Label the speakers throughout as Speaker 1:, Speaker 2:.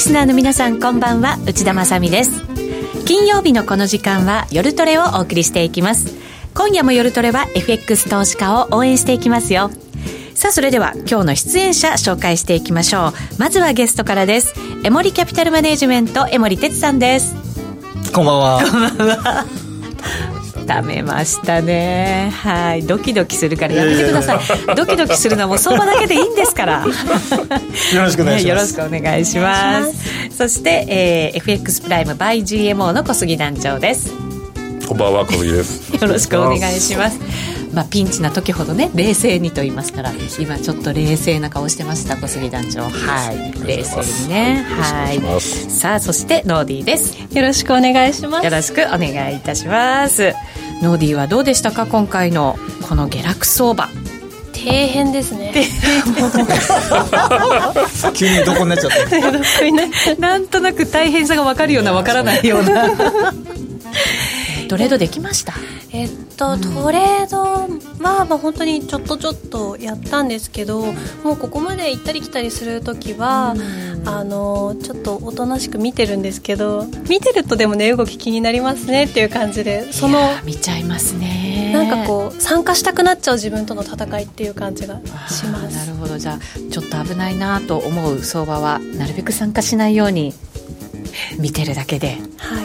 Speaker 1: のリスナーの皆さんこんばんは。内田まさです。金曜日のこの時間は夜トレをお送りしていきます。今夜も夜トレは FX 投資家を応援していきますよ。さあそれでは今日の出演者紹介していきましょう。まずはゲストからです。エモリキャピタルマネジメント江森哲さんです。
Speaker 2: こんばんは。
Speaker 1: こんばんはためましたね。はい。ドキドキするからやめてください。ドキドキするのはもう相場だけでいいんですから。
Speaker 2: よろしくお願いします、
Speaker 1: よろしくお願いします。そして、えー、FX プライム by GMO の小杉団長です。
Speaker 3: こんばんは小杉です。
Speaker 1: よろしくお願いします。まあ、ピンチな時ほどね冷静にと言いますから今ちょっと冷静な顔してました小杉団長。はい。冷静にね。はい。さあそしてノーディーです。
Speaker 4: よろしくお願いします。
Speaker 1: よろしくお願いいたしますノーディーはどうでしたか今回のこの下落相場。
Speaker 4: 底辺ですね。
Speaker 2: 急にどこになっちゃった
Speaker 1: なんとなく大変さが分かるような分からないような。トレードできました？
Speaker 4: えっと、トレードは、まあ、本当にちょっとちょっとやったんですけどもうここまで行ったり来たりする時は、あのちょっとおとなしく見てるんですけど見てるとでもね動き気になりますねっていう感じで
Speaker 1: その見ちゃいますね。
Speaker 4: なんかこう参加したくなっちゃう自分との戦いっていう感じがします。
Speaker 1: なるほど。じゃあちょっと危ないなと思う相場はなるべく参加しないように見てるだけで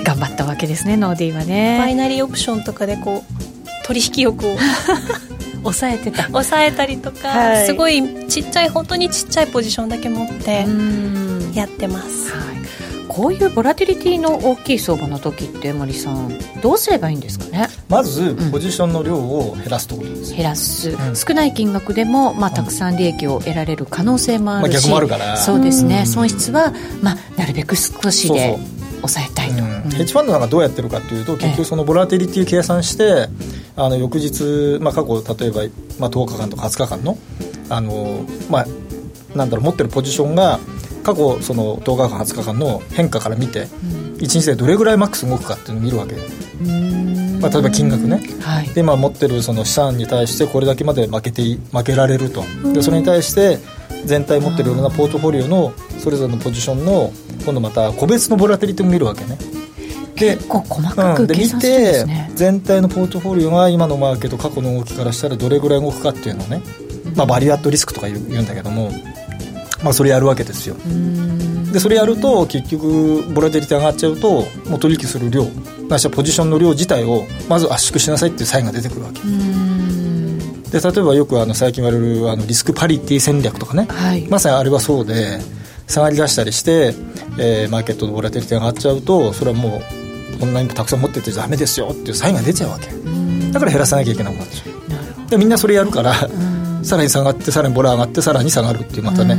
Speaker 1: 頑張ったわけですね、はい、ノーディーはね。
Speaker 4: バイナリーオプションとかでこう取引欲を。
Speaker 1: 抑えてた。
Speaker 4: 抑えたりとか、はい、すごいちっちゃい本当にちっちゃいポジションだけ持ってやってます、はい、
Speaker 1: こういうボラティリティの大きい相場の時って森さんどうすればいいんですかね？
Speaker 2: まずポジションの量を減らすところです、
Speaker 1: 減らす、うん、少ない金額でも、まあ、たくさん利益を得られる可能性もあるし、まあ、
Speaker 2: 逆もあるから。
Speaker 1: そうですね。損失は、まあ、なるべく少しで抑えたいと、うん、
Speaker 2: ヘッジファンドなんかどうやってるかというと結局そのボラティリティ計算してあの翌日、まあ、過去例えば、まあ、10日間とか20日間のあの、まあ、なんだろう持ってるポジションが過去その10日間20日間の変化から見て、うん、1日でどれぐらいマックス動くかっていうのを見るわけ。まあ、例えば金額ね、はい、で今持ってるその資産に対してこれだけまで負けて負けられると。でそれに対して全体持ってるようなポートフォリオのそれぞれのポジションの今度また個別のボラテリティも見るわけね
Speaker 1: 結構細かく計算してるん
Speaker 2: で、ね、全体のポートフォリオが今のマーケット過去の動きからしたらどれぐらい動くかっていうのをね、まあ、バリュアットリスクとか言うんだけども、まあ、それやるわけですよ。でそれやると結局ボラテリティ上がっちゃうともう取引する量なしはポジションの量自体をまず圧縮しなさいっていうサインが出てくるわけ。で例えばよくあの最近言われるあのリスクパリティ戦略とかね、はい、まさにあれはそうで下がり出したりして、えー、マーケットのボラテリティが上がっちゃうとそれはもうこんなにたくさん持っててダメですよっていうサインが出ちゃうわけ。だから減らさなきゃいけなくなっちゃう。でみんなそれやるからさらに下がってさらにボラ上がってさらに下がるっていうまたね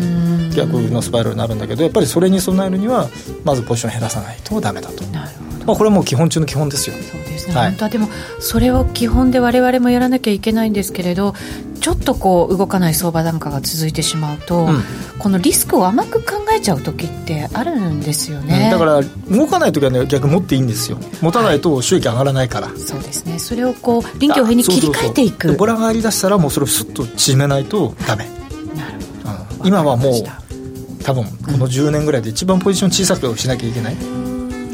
Speaker 2: 逆のスパイラルになるんだけどやっぱりそれに備えるにはまずポジション減らさないとダメだと。なるほどまあ、これはもう基本中の基本ですよ。
Speaker 1: そうですね、はい、本当はでもそれを基本で我々もやらなきゃいけないんですけれどちょっとこう動かない相場なんかが続いてしまうと、うん、このリスクを甘く考えちゃう時ってあるんですよね、
Speaker 2: うん、だから動かない時はね逆持っていいんですよ。持たないと収益上がらないから、はい、
Speaker 1: そうですね。それをこう臨機応変に切り替えていく。
Speaker 2: ボラがありだしたらもうそれをスッと縮めないとダメ。なるほど、うん、今はもう多分この10年ぐらいで一番ポジション小さくしなきゃいけない、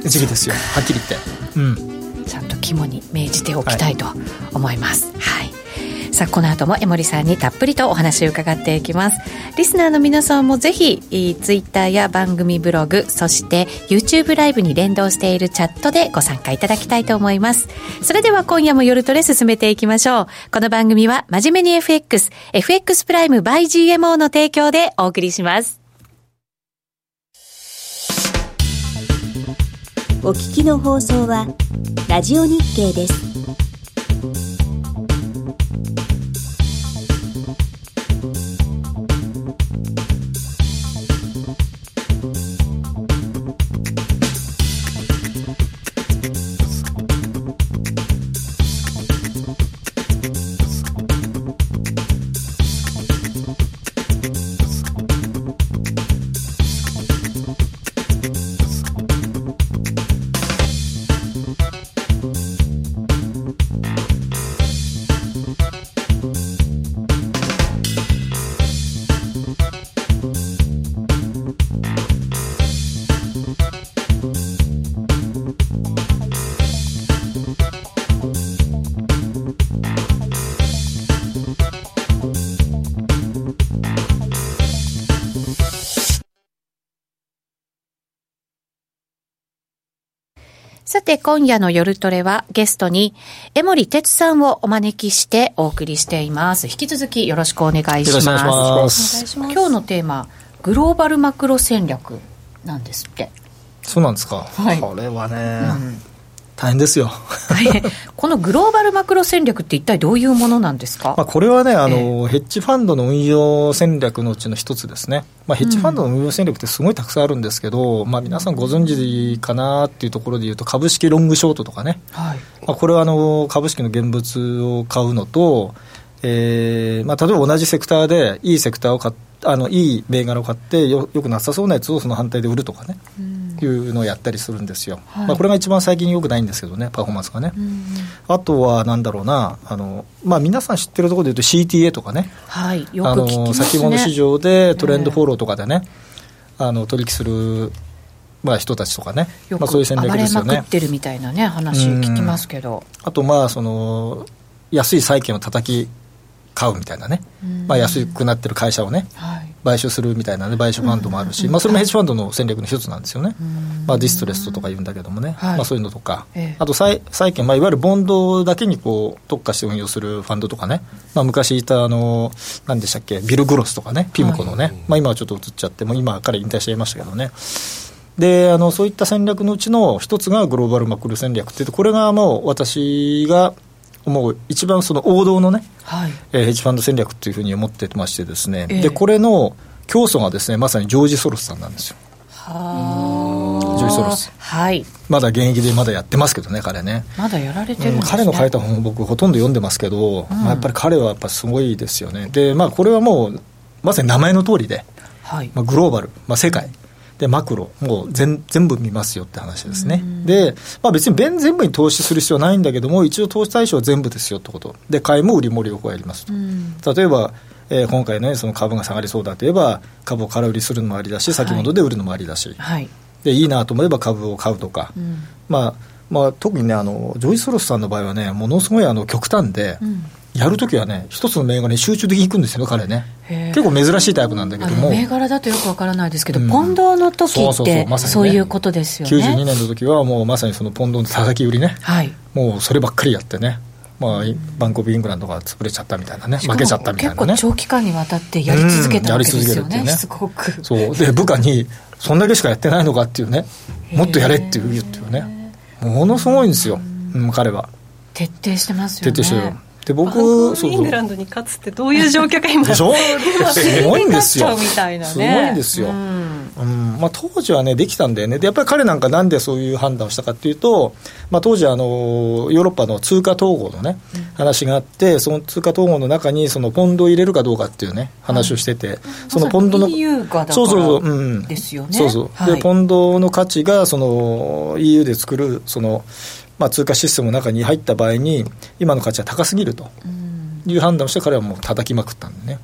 Speaker 2: 時期ですよ。はっきり言って、
Speaker 1: うん、ちゃんと肝に銘じておきたいと思います、はい、はい、さあこの後も江森さんにたっぷりとお話を伺っていきます。リスナーの皆さんもぜひツイッターや番組ブログそして YouTube ライブに連動しているチャットでご参加いただきたいと思います。それでは今夜も夜トレ進めていきましょう。この番組は真面目に FX FX プライム by GMO の提供でお送りします
Speaker 5: お聞きの放送はラジオ日経です。
Speaker 1: さて今夜の夜トレはゲストに江森哲さんをお招きしてお送りしています。引き続きよろしくお願いします。
Speaker 2: よろしくお願いします
Speaker 1: 今日のテーマ、グローバルマクロ戦略なんですって。
Speaker 2: そうなんですか、
Speaker 1: はい
Speaker 2: これはね、大変ですよ。
Speaker 1: はいこのグローバルマクロ戦略って一体どういうものなんですか？
Speaker 2: まあこれはねあの、ヘッジファンドの運用戦略のうちの一つですね、まあ、ヘッジファンドの運用戦略ってすごいたくさんあるんですけど、まあ、皆さんご存知かなっていうところでいうと株式ロングショートとかね、
Speaker 1: はい。
Speaker 2: まあ、これはあの株式の現物を買うのと、えーまあ、例えば同じセクターでいいセクターを買っあのいい銘柄を買ってよよくなさそうなやつをその反対で売るとかね、いうのをやったりするんですよ、
Speaker 1: はい。
Speaker 2: まあ、これが一番最近よくないんですけどねパフォーマンスがね、あとはなんだろうなあの、まあ、皆さん知ってるところでいうと CTA とかね。
Speaker 1: はい。よ
Speaker 2: あ
Speaker 1: く聞きますね。
Speaker 2: の先物市場でトレンドフォローとかでね、あの取引する、まあ、人たちとかね、
Speaker 1: よく
Speaker 2: まあ、そういう戦略
Speaker 1: 暴れ
Speaker 2: ですよね。
Speaker 1: まくってるみたいなね、話聞きますけど。
Speaker 2: あとまあその安い債券を叩き買うみたいなね、まあ、安くなってる会社をね
Speaker 1: はい。
Speaker 2: 買収するみたいなね買収ファンドもあるし、まあ、それもヘッジファンドの戦略の一つなんですよね、まあ、ディストレストとか言うんだけどもね、
Speaker 1: はい。
Speaker 2: まあ、そういうのとか、
Speaker 1: ええ。
Speaker 2: あと債債券、まあ、いわゆるボンドだけにこう特化して運用するファンドとかね、まあ、昔いたあの何でしたっけビル・グロスとかねピムコのね、まあ、今はちょっと移っちゃってもう今彼引退しちゃいましたけどね。であのそういった戦略のうちの一つがグローバルマクロ戦略って言ってこれがもう私が思う一番その王道のね、
Speaker 1: はい。
Speaker 2: えーヘッジファンド戦略っていうふうに思ってましてですね、
Speaker 1: ええ。
Speaker 2: でこれの教祖がですねまさにジョージ・ソロスさんなんですよ。
Speaker 1: は
Speaker 2: ジョージ・ソロス。
Speaker 1: はい。
Speaker 2: まだ現役でまだやってますけどね彼ね。
Speaker 1: まだやられてるんですね。
Speaker 2: 彼の書いた本を僕ほとんど読んでますけど、まあ、やっぱり彼はやっぱすごいですよね。でまあこれはもうまさに名前の通りで、
Speaker 1: はい。
Speaker 2: まあ、グローバル、まあ、世界でマクロもう全全部見ますよって話ですね。で、まあ、別に全全部に投資する必要はないんだけども一応投資対象は全部ですよってこと。で買いも売りも両方やりますと、例えばえー今回ねその株が下がりそうだといえば株を空売りするのもありだし先物で売るのもありだし、
Speaker 1: はい。
Speaker 2: でいいなと思えば株を買うとか、まあまあ、特にねあのジョージ・ソロスさんの場合はねものすごいあの極端で、やるときはね一つの銘柄に集中的にいくんですよ彼ね。結構珍しいタイプなんだけ
Speaker 1: あ
Speaker 2: ども。
Speaker 1: の銘柄だとよくわからないですけど、
Speaker 2: うん。
Speaker 1: ポンドの時
Speaker 2: そうそうそう
Speaker 1: って
Speaker 2: まさにね。
Speaker 1: そういうことですよね。
Speaker 2: 92年の時はもうまさにそのポンドの叩き売りね。
Speaker 1: はい。
Speaker 2: もうそればっかりやってね、まあ、バンコブ・イングランドが潰れちゃったみたいなね。負けちゃったみたいなね。
Speaker 1: 結構長期間にわたってやり続けたわけですよ
Speaker 2: うん。
Speaker 1: ね。すごく。
Speaker 2: そう。で部下にそんだけしかやってないのかっていうね。もっとやれっていうっていうね。ものすごいんですよ、うん、彼は。
Speaker 1: 徹底してますよね。
Speaker 2: 徹底してるで僕
Speaker 4: ブイングランドに勝つってどういう状況か今
Speaker 2: すごいんですよ。すごいんですよ、うん。まあ、当時はねできたんだよね。でやっぱり彼なんかなんでそういう判断をしたかっていうと、まあ、当時あのヨーロッパの通貨統合のね、話があってその通貨統合の中にそのポンドを入れるかどうかっていうね話をしてて、そのポンドの
Speaker 1: ま
Speaker 2: そうそうそう、うん、
Speaker 1: ですよね。
Speaker 2: そうそう、
Speaker 1: はい。
Speaker 2: でポンドの価値がその EU で作るその、まあ、通貨システムの中に入った場合に今の価値は高すぎると。いう判断をして彼はもう叩きまくったんでね。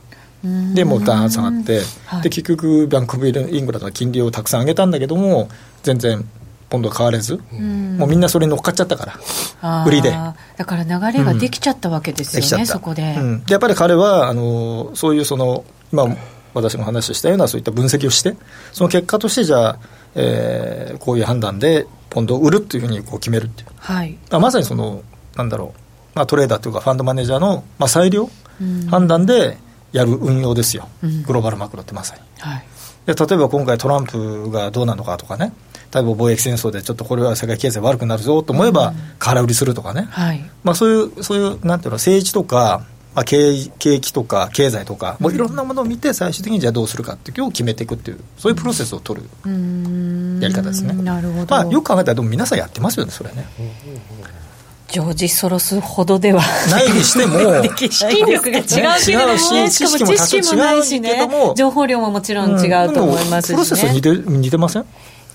Speaker 2: でもうダーン下がって、
Speaker 1: はい。
Speaker 2: で結局バンコブイングランドは金利をたくさん上げたんだけども全然ポンドは変われず、もうみんなそれに乗っかっちゃったから売りで。
Speaker 1: だから流れができちゃったわけですよね、
Speaker 2: できちゃった。
Speaker 1: そこで、
Speaker 2: うん。でやっぱり彼はあのそういうその今私も話したようなそういった分析をしてその結果としてじゃあ、えーこういう判断でポンドを売るっていうふうにこう決めるっていう。
Speaker 1: はい。
Speaker 2: あまさにそのなんだろう、まあ、トレーダーというかファンドマネージャーの、まあ、裁量、判断でやる運用ですよ、
Speaker 1: うん。
Speaker 2: グローバルマクロってまさに。
Speaker 1: はい。
Speaker 2: で例えば今回トランプがどうなのかとかね。例えば貿易戦争でちょっとこれは世界経済悪くなるぞと思えば空売りするとかね、
Speaker 1: はい。
Speaker 2: まあ、そういうそういうなんていうの政治とか、まあ、景景気とか経済とかもういろんなものを見て最終的にじゃあどうするかっていうのを決めていくっていうそういうプロセスを取るやり方ですね。
Speaker 1: なるほど、
Speaker 2: まあ、よく考えたらでも皆さんやってますよねそれね。
Speaker 1: ジョージ・ソロスほどでは。
Speaker 2: ないにしても
Speaker 1: 資金力が違うけれどもね。
Speaker 2: し
Speaker 1: しかも知識もないしね。情報量ももちろん違うと思いますし、ね。
Speaker 2: プロセス似て似てません？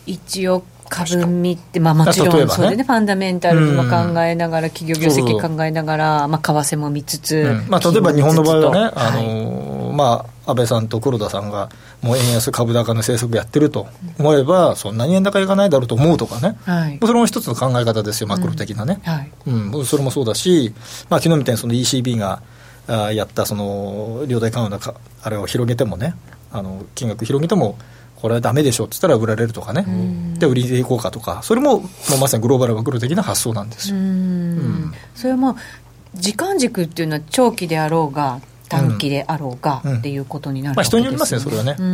Speaker 1: 一応株見て、まあ、もちろんそれでね。ファンダメンタルズも考えながら、企業業績考えながら、まあ、為替も見つつ、
Speaker 2: うん。まあ、例えば日本の場合はね、あ
Speaker 1: はい
Speaker 2: のーまあ、安倍さんと黒田さんが、もう円安株高の政策やってると思えば、そんなに円高いかないだろうと思うとかね、
Speaker 1: はい。
Speaker 2: それも一つの考え方ですよ、マクロ的なね。
Speaker 1: はい。
Speaker 2: うん、それもそうだし、まあ昨日みたいにその ECB があーやったその量大緩和のかあれを広げてもね、あの金額広げても、これはダメでしょって言ったら売られるとかね、で売りでいこうかとか。それももうまさにグローバルマクロ的な発想なんですよ、
Speaker 1: うん。それはもう時間軸っていうのは長期であろうが短期であろうがっていうことになる、
Speaker 2: まあ、人によりますねそれはね、
Speaker 1: うん。
Speaker 2: う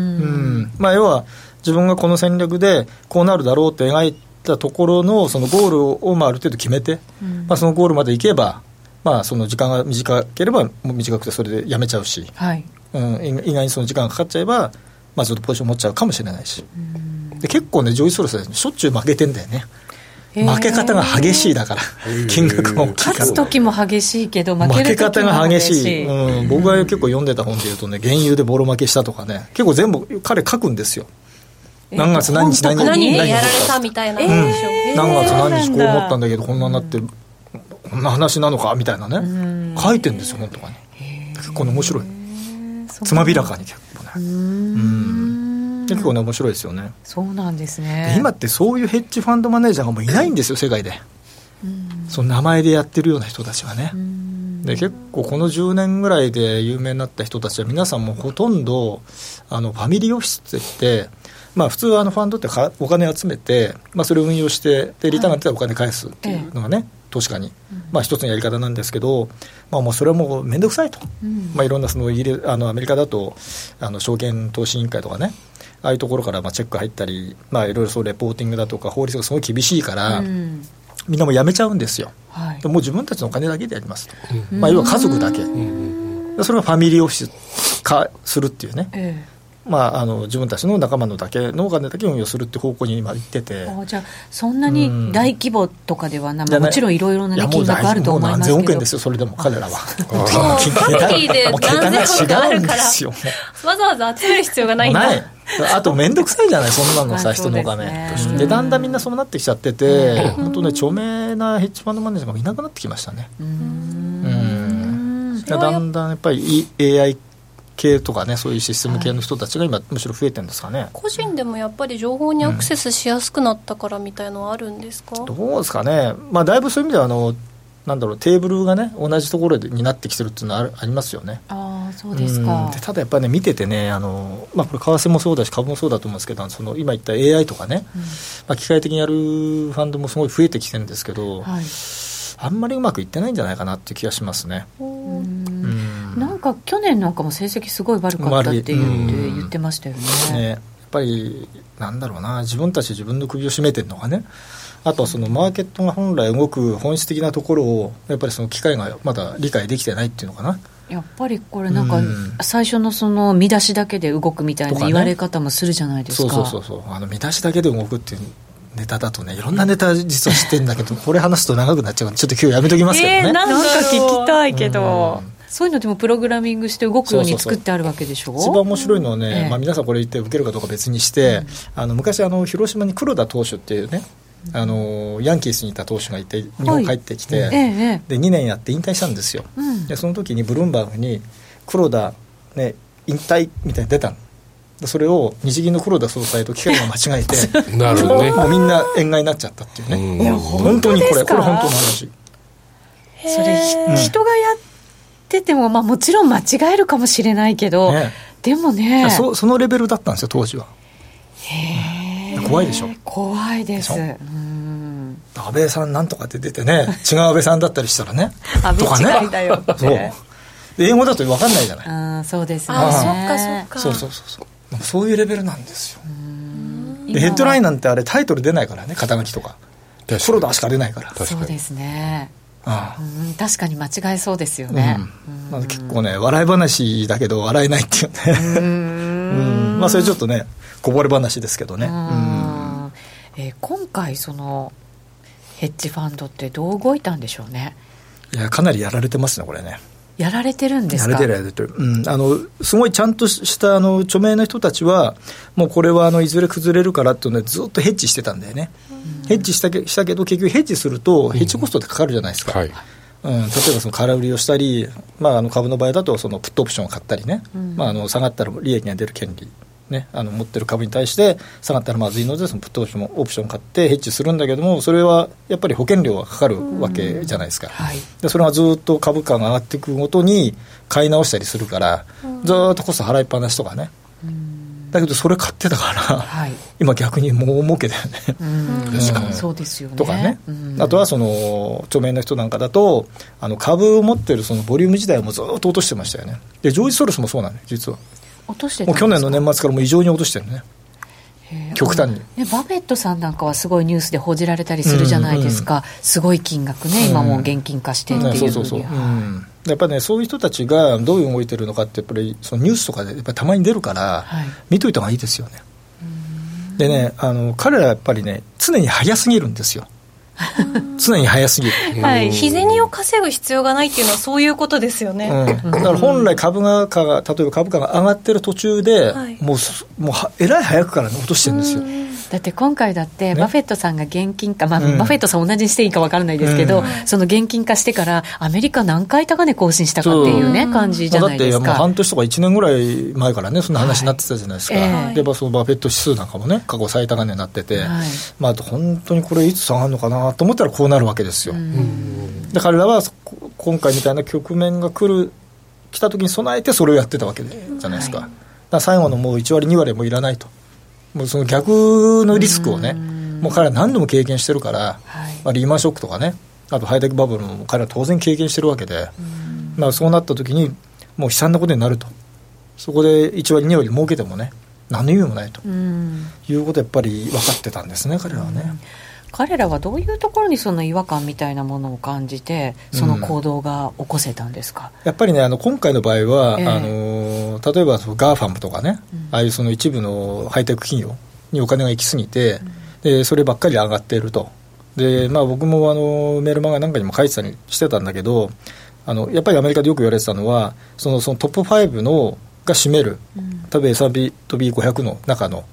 Speaker 2: んまあ、要は自分がこの戦略でこうなるだろうって描いたところのそのゴールをまあある程度決めて、まあ、そのゴールまで行けば、まあ、その時間が短ければ短くてそれでやめちゃうし、
Speaker 1: はい。
Speaker 2: うん、意外にその時間がかかっちゃえば、まあ、ずっとポジション持っちゃうかもしれないし、で結構ね、ジョージ・ソロスはしょっちゅう負けてんだよね。負け方が激しいだから、金額が大きいから
Speaker 1: 勝つ。時も激しいけど負け
Speaker 2: 負け
Speaker 1: る時も
Speaker 2: 方が激しい、
Speaker 1: 激しい、
Speaker 2: うん、僕が結構読んでた本でいうとね、原油でボロ負けしたとかね、結構全部、彼書くんですよ、何月何日何日
Speaker 4: 何で
Speaker 2: 何
Speaker 4: やられたみたいな。
Speaker 2: 何月何日こう思ったん
Speaker 1: だ
Speaker 2: だけど、こんなになって、こんな話なのか？みたいなね、書いてんですよ、本とかに。結構ね、面白い、つまびらかに結構ね、うん。結構ね、面白いですよね。
Speaker 1: そうなんです
Speaker 2: で
Speaker 1: ね
Speaker 2: 今ってそういうヘッジファンドマネージャーがもういないんですよ、世界で。その名前でやってるような人たちがね。で結構この10年ぐらいで有名になった人たちは皆さんもほとんどあのファミリーオフィスって言って、まあ、普通はあのファンドってかお金集めて、まあ、それを運用してでリターンが出たらお金返すっていうのがね、投資家に、まあ、一つのやり方なんですけど、まあ、もうそれはもう面倒くさいと、まあ、いろんなそのあのアメリカだとあの証券投資委員会とかねああいうところからまあチェック入ったり、まあ、いろいろそうレポーティングだとか法律がすごい厳しいから、
Speaker 1: うん。
Speaker 2: みんなもうやめちゃうんですよ。
Speaker 1: はい。
Speaker 2: でもう自分たちのお金だけでやります。と、まあ、要は家族だけ、でそれがファミリーオフィス化するっていうね、
Speaker 1: え
Speaker 2: まあ、あの自分たちの仲間のだけのお金だけを運用するって方向に今、行ってて
Speaker 1: じゃあそんなに大規模とかではな、
Speaker 2: じゃない
Speaker 1: もちろんいろいろな、ね、金額あると思いますけど
Speaker 2: もう何千億円ですよ、それでも彼らは。
Speaker 4: もうパーティーで何千億あるから。わざわざ集める必要がないんだ
Speaker 2: ない。あと面倒くさいじゃない、そんなのさ、
Speaker 1: まあ
Speaker 2: 人のお金
Speaker 1: ね。
Speaker 2: で、だんだんみんなそうなってきちゃってて、本当ね、著名なヘッジファンドマネージャーがいなくなってきましたね。うん。だだんだんやっぱり AI 系とかね、そういうシステム系の人たちが今、むしろ増えてるんですかね。
Speaker 4: 個人でもやっぱり情報にアクセスしやすくなったからみたいのはあるんですか、
Speaker 2: どうですかね、まあ、だいぶそういう意味ではあの、なんだろう、テーブルがね、同じところでになってきてるっていうのはあるありますよね。
Speaker 1: ああそうです
Speaker 2: うん。
Speaker 1: か
Speaker 2: でただやっぱりね、見ててね、あのまあ、これ、為替もそうだし、株もそうだと思うんですけど、その今言った AI とかね、まあ、機械的にやるファンドもすごい増えてきてるんですけど、
Speaker 1: はい。
Speaker 2: あんまりうまくいってないんじゃないかなっていう気がしますね。うん
Speaker 1: なんか去年なんかも成績すごい悪かったって言って
Speaker 2: 悪いうん
Speaker 1: 言ってましたよね。
Speaker 2: ね、やっぱり、なんだろうな、自分たちで自分の首を絞めてるのがね、あとはそのマーケットが本来動く本質的なところを、やっぱりその機械がまだ理解できてないっていうのかな。
Speaker 1: やっぱりこれなんか
Speaker 2: うん。
Speaker 1: 最初のその見出しだけで動くみたいな言われ方もするじゃないですか。
Speaker 2: そうそうそうそう。あの見出しだけで動くっていうネタだとねいろんなネタ実は知ってるんだけどこれ話すと長くなっちゃうからちょっと今日やめときますけどね、
Speaker 4: えーな
Speaker 1: なんか聞きたいけど。
Speaker 2: うん
Speaker 1: そういうのでもプログラミングして動くように作ってあるわけでしょ？
Speaker 2: 一番面白いのはね、
Speaker 1: ええ。
Speaker 2: まあ、皆さんこれ言って受けるかどうか別にして、あの昔あの広島に黒田投手っていうねあのヤンキースにいた投手がいて日本帰ってきて、
Speaker 1: えええ
Speaker 2: で2年やって引退したんですよ、
Speaker 1: うん。
Speaker 2: でその時にブルームバーグに黒田、ね、引退みたいに出たの。でそれを日銀の黒田総裁と機械が間違えて
Speaker 3: なるほどね。
Speaker 2: もうみんな円買いになっちゃったっていうね、
Speaker 3: うん
Speaker 2: 本当にこれこれ本当の話。
Speaker 1: それ、ひ人がやってても、まあ、もちろん間違えるかもしれないけど、
Speaker 2: ね。
Speaker 1: でもね。
Speaker 2: そそのレベルだったんですよ当時は。怖いでしょ。
Speaker 1: 怖いです。
Speaker 2: でしょ。
Speaker 1: うん。
Speaker 2: 安倍さんなんとかって出てね 違う安倍さんだったりしたらね。
Speaker 1: 安
Speaker 2: とかね。
Speaker 1: 倍違いだよって。
Speaker 2: そう。で英語だと分かんないじゃない。
Speaker 1: あーそうですね。
Speaker 4: あそっかそっか。
Speaker 2: そうそうそうそう。そういうレベルなんですよ。
Speaker 1: 今
Speaker 2: でヘッドラインなんてあれタイトル出ないからね肩書きとか。
Speaker 3: 確かに。
Speaker 2: 黒田しか出ないから。
Speaker 3: 確かに。
Speaker 1: そうですね
Speaker 2: ああ。
Speaker 1: うん確かに間違えそうですよね、
Speaker 2: うん。まあ、結構ね笑い話だけど笑えないっていうね。うん。まあそれちょっとねこぼれ話ですけどね。
Speaker 1: う
Speaker 2: うん
Speaker 1: ん。えー今回そのヘッジファンドってどう動いたんでしょうね？
Speaker 2: いやかなりやられてますねこれね
Speaker 1: やられてるんですか？
Speaker 2: やれてるやれてる、うん、あのすごいちゃんとしたあの著名な人たちは、もうこれはあのいずれ崩れるからっていうので、ずっとヘッジしてたんだよね、ヘッジしたけしたけど、結局ヘッジすると、ヘッジコストってかかるじゃないですか、
Speaker 3: はい
Speaker 2: うん、例えばその空売りをしたり、まあ、あの株の場合だとそのプットオプションを買ったりね、まあ、あの下がったら利益が出る権利、ね、あの持ってる株に対して下がったらまずいのでそのプットオプションオプションを買ってヘッジするんだけどもそれはやっぱり保険料がかかるわけじゃないですか、
Speaker 1: はい。
Speaker 2: でそれがずっと株価が上がっていくごとに買い直したりするから、ずーっとコスト払いっぱなしとかね、だけどそれ買ってたから、
Speaker 1: はい。
Speaker 2: 今逆にもう儲けだよね。
Speaker 1: うん。確かに。そうですよね。
Speaker 2: とかね、
Speaker 1: うん。
Speaker 2: あとはその著名な人なんかだとあの株を持ってるそのボリューム自体もずっと落としてましたよね。でジョージ・ソロスもそうなのよ実は
Speaker 1: 落として
Speaker 2: もう去年の年末からもう異常に落としてるね。極端に。
Speaker 1: ね、バフェットさんなんかはすごいニュースで報じられたりするじゃないですか、すごい金額ね、今もう現金化してって
Speaker 2: ね
Speaker 1: いうふうに
Speaker 2: うん。やっぱりねそういう人たちがどういう動いてるのかってやっぱりそのニュースとかでやっぱりたまに出るから、
Speaker 1: はい。
Speaker 2: 見といた方がいいですよね。でねあの彼らやっぱりね常に早すぎるんですよ 常に早すぎる。
Speaker 1: はい。
Speaker 4: 日銭を稼ぐ必要がないっていうのはそういうことですよね、
Speaker 2: うん、だから本来株価が例えば株価が上がってる途中で、
Speaker 4: はい。
Speaker 2: もうすもうはえらい早くから、ね、落としてるんですよ、
Speaker 1: だって今回だって、
Speaker 2: ね。
Speaker 1: バフェットさんが現金化、まあ
Speaker 2: うん。
Speaker 1: バフェットさん同じにしていいか分からないですけど、
Speaker 2: うん。
Speaker 1: その現金化してから、アメリカ何回高値更新したかっていうね、感じじゃないですか。
Speaker 2: 半年とか1年ぐらい前からね、そんな話になってたじゃないですか、
Speaker 1: はいええ。
Speaker 2: でまあそのバフェット指数なんかもね、過去最高値になってて、
Speaker 1: はい。
Speaker 2: まあ、本当にこれ、いつ下がるのかなと思ったらこうなるわけですよ。で彼らはこ今回みたいな局面が来る来た時に備えてそれをやってたわけじゃないですか,、だから最後のもう1割2割もいらないともうその逆のリスクをねもう彼ら何度も経験してるから、
Speaker 1: はい。
Speaker 2: まあ、リーマンショックとかねあとハイテクバブルも彼ら当然経験してるわけで、まあ、そうなった時にもう悲惨なことになると。そこで1割2割儲けてもね何の意味もないと。
Speaker 1: うん。
Speaker 2: いうことやっぱり分かってたんですね彼らはね。
Speaker 1: 彼らはどういうところにその違和感みたいなものを感じて、その行動が起こせたんですか、
Speaker 2: やっぱりね、あの今回の場合は、
Speaker 1: ええ。
Speaker 2: あの例えばその GAFAM とかね、ああいうその一部のハイテク企業にお金が行き過ぎて、でそればっかり上がっていると、でまあ、僕もあのメールマガなんかにも書いてたりしてたんだけど、あのやっぱりアメリカでよく言われてたのは、そのそのトップ5のが占める、例えば S&P 500の中の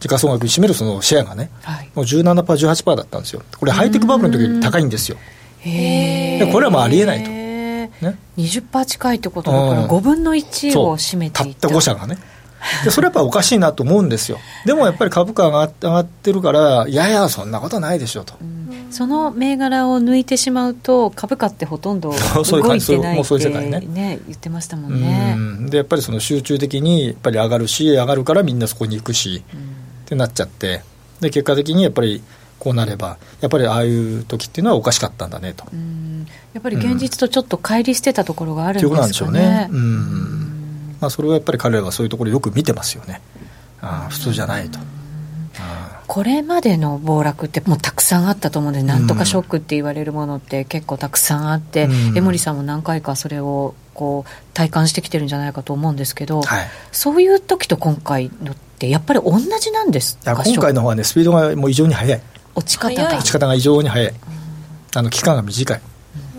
Speaker 2: 時価総額に占めるそのシェアがね、
Speaker 1: はい。
Speaker 2: もう17%、18%だったんですよ、これ、ハイテクバブルの時より高いんですよ。
Speaker 1: へ
Speaker 2: でこれはもうありえないと。
Speaker 1: ね、
Speaker 2: ね
Speaker 1: 20%近いってことだから、
Speaker 2: うん。
Speaker 1: 5分の1を占めていた。
Speaker 2: たった5社がね。でそれやっぱりおかしいなと思うんですよ。でもやっぱり株価が上がってるから、いやいや、そんなことないでしょと。
Speaker 1: その銘柄を抜いてしまうと株価ってほとんど
Speaker 2: そういう
Speaker 1: 動いてないっ
Speaker 2: もうそういう世
Speaker 1: て
Speaker 2: 界ね。
Speaker 1: ね言ってましたもんね。
Speaker 2: うん。でやっぱりその集中的にやっぱり上がるし、上がるからみんなそこに行くし、ってなっちゃって、で結果的にやっぱりこうなれば、やっぱりああいう時っていうのはおかしかったんだねと。
Speaker 1: うんやっぱり現実とちょっと乖離してたところがあるん
Speaker 2: ということなん
Speaker 1: でか
Speaker 2: ですしょうね
Speaker 1: ね。
Speaker 2: うんまあ、それはやっぱり彼らはそういうところよく見てますよね。ああ普通じゃないと。あ
Speaker 1: これまでの暴落ってもうたくさんあったと思うんで、なんとかショックって言われるものって結構たくさんあって、
Speaker 2: うん
Speaker 1: 江森さんも何回かそれをこう体感してきてるんじゃないかと思うんですけど、
Speaker 2: あはい。
Speaker 1: そういう時と今回のってやっぱり同じなんです
Speaker 2: 今回の方はね、スピードがもう異常に速い。
Speaker 1: 落ち方が。
Speaker 4: 早い。
Speaker 2: 打ち方が異常に早い、あの期間が短い、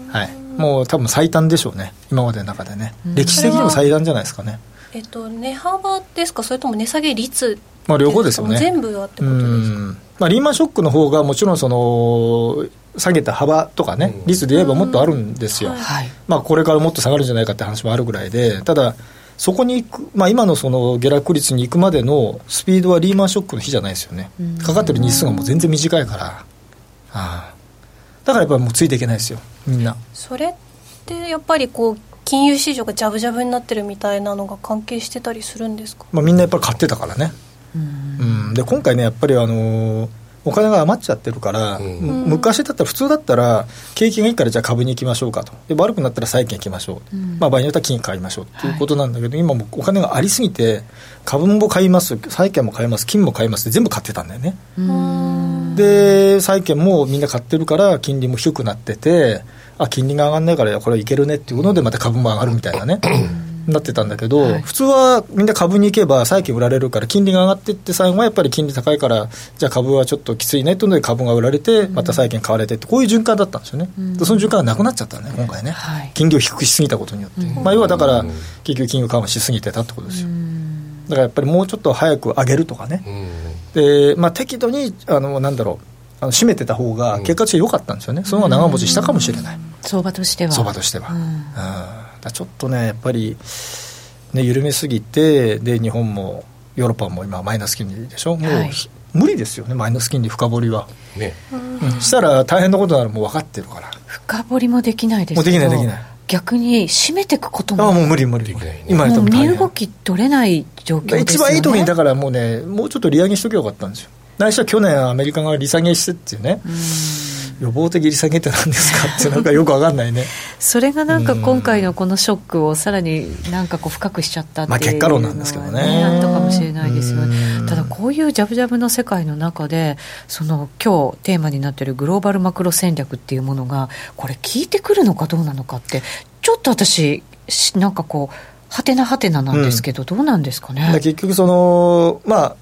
Speaker 2: はい、もう多分最短でしょうね、今までの中でね、歴史的にも最短じゃないですかね、
Speaker 4: えっと、値幅ですか？それとも値下げ率
Speaker 2: まあ、両方ですよね。
Speaker 4: 全部はって
Speaker 2: う
Speaker 4: ことですか？
Speaker 2: ん。まあ、リーマンショックの方がもちろんその下げた幅とかね、率で言えばもっとあるんですよ、まあ、これからもっと下がるんじゃないかって話もあるぐらいで、ただ、そこに行く、まあ、今のその下落率に行くまでのスピードはリーマンショックの日じゃないですよね、かかってる日数がもう全然短いから、ああ。だからやっぱりもうついていけないですよ、みんな。
Speaker 4: それってやっぱりこう金融市場がジャブジャブになってるみたいなのが関係してたりするんですか？
Speaker 2: まあ、みんなやっぱり買ってたからね、うん。で今回ね、やっぱりあのーお金が余っちゃってるから、
Speaker 3: ん。
Speaker 2: む昔だったら、普通だったら、景気がいいからじゃあ株に行きましょうかと、で悪くなったら債券行きましょう、まあ、場合によっては金買いましょうということなんだけど、今もうお金がありすぎて、株も買います、債券も買います、金も買いますって全部買ってたんだよね。で債券もみんな買ってるから金利も低くなっててあ金利が上がらないからこれいけるねっていうことでまた株も上がるみたいなね なってたんだけど、普通はみんな株に行けば債券売られるから金利が上がっていって最後はやっぱり金利高いからじゃあ株はちょっときついねというので株が売られてまた債券買われてってこういう循環だったんですよね、でその循環がなくなっちゃったね今回ね、
Speaker 1: はい。
Speaker 2: 金利を低くしすぎたことによって、まあ、要はだから結局金融緩和しすぎてたってことですよ。だからやっぱりもうちょっと早く上げるとかね、で、まあ、適度にあのなんだろうあの締めてた方が結果として良かったんですよね、その方が長持ちしたかもしれない、
Speaker 1: 相場としては。
Speaker 2: 相場としては、
Speaker 1: うん
Speaker 2: ちょっとねやっぱり、ね、緩めすぎてで日本もヨーロッパも今マイナス金利でしょ？もう、
Speaker 1: はい。
Speaker 2: 無理ですよねマイナス金利深掘りは、
Speaker 3: ね。
Speaker 2: うん。したら大変なことなのもう分かってるから。
Speaker 1: 深掘りもできないです
Speaker 2: もうできないできない。
Speaker 1: 逆に締めていくことも。
Speaker 2: あもう無理無理
Speaker 1: 今や
Speaker 2: ったら
Speaker 1: 身動き取れない状況ですよね。
Speaker 2: 一番いい時にだからもうねもうちょっと利上げしときゃよかったんですよ。来週は去年アメリカが利下げしてっていうね予防的利下げって何ですかってなんかよく分かんないね。
Speaker 1: それがなんか今回のこのショックをさらになんかこう深くしちゃったっていう、まあ、
Speaker 2: 結果論なんですけどね。
Speaker 1: あったかもしれないですよね。ただこういうジャブジャブの世界の中でその今日テーマになっているグローバルマクロ戦略っていうものがこれ効いてくるのかどうなのかってちょっと私なんかこうはてなはてななんですけど、うん、どうなんですかね？
Speaker 2: 結局そのまあ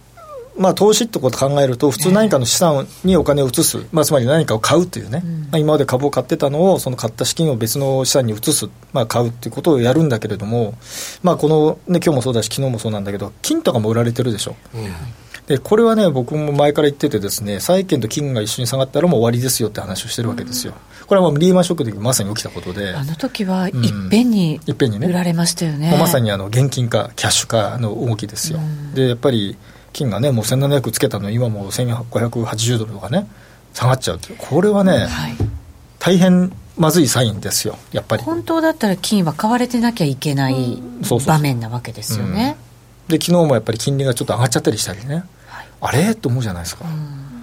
Speaker 2: まあ、投資ってことを考えると、普通何かの資産にお金を移す、まあ、つまり何かを買うというね、うん、まあ、今まで株を買ってたのを、その買った資金を別の資産に移す、まあ、買うっていうことをやるんだけれども、まあ、この、ね、今日もそうだし、昨日もそうなんだけど、金とかも売られてるでしょ。うん。でこれはね、僕も前から言ってて、ですね債券と金が一緒に下がったらもう終わりですよって話をしてるわけですよ、これはもうリーマンショックでまさに起きたことで、
Speaker 1: あの時はいっぺんに売られましたよね、
Speaker 2: うん、まさにあの現金化、キャッシュ化の動きですよ。でやっぱり金がね、もう1700つけたのに、今もう1580ドルとかね、下がっちゃう。これはね、はい、大変まずいサインですよ、やっぱり。
Speaker 1: 本当だったら金は買われてなきゃいけない場面なわけですよね。
Speaker 2: で昨日もやっぱり金利がちょっと上がっちゃったりしたりね、はい、あれ？と思うじゃないですか。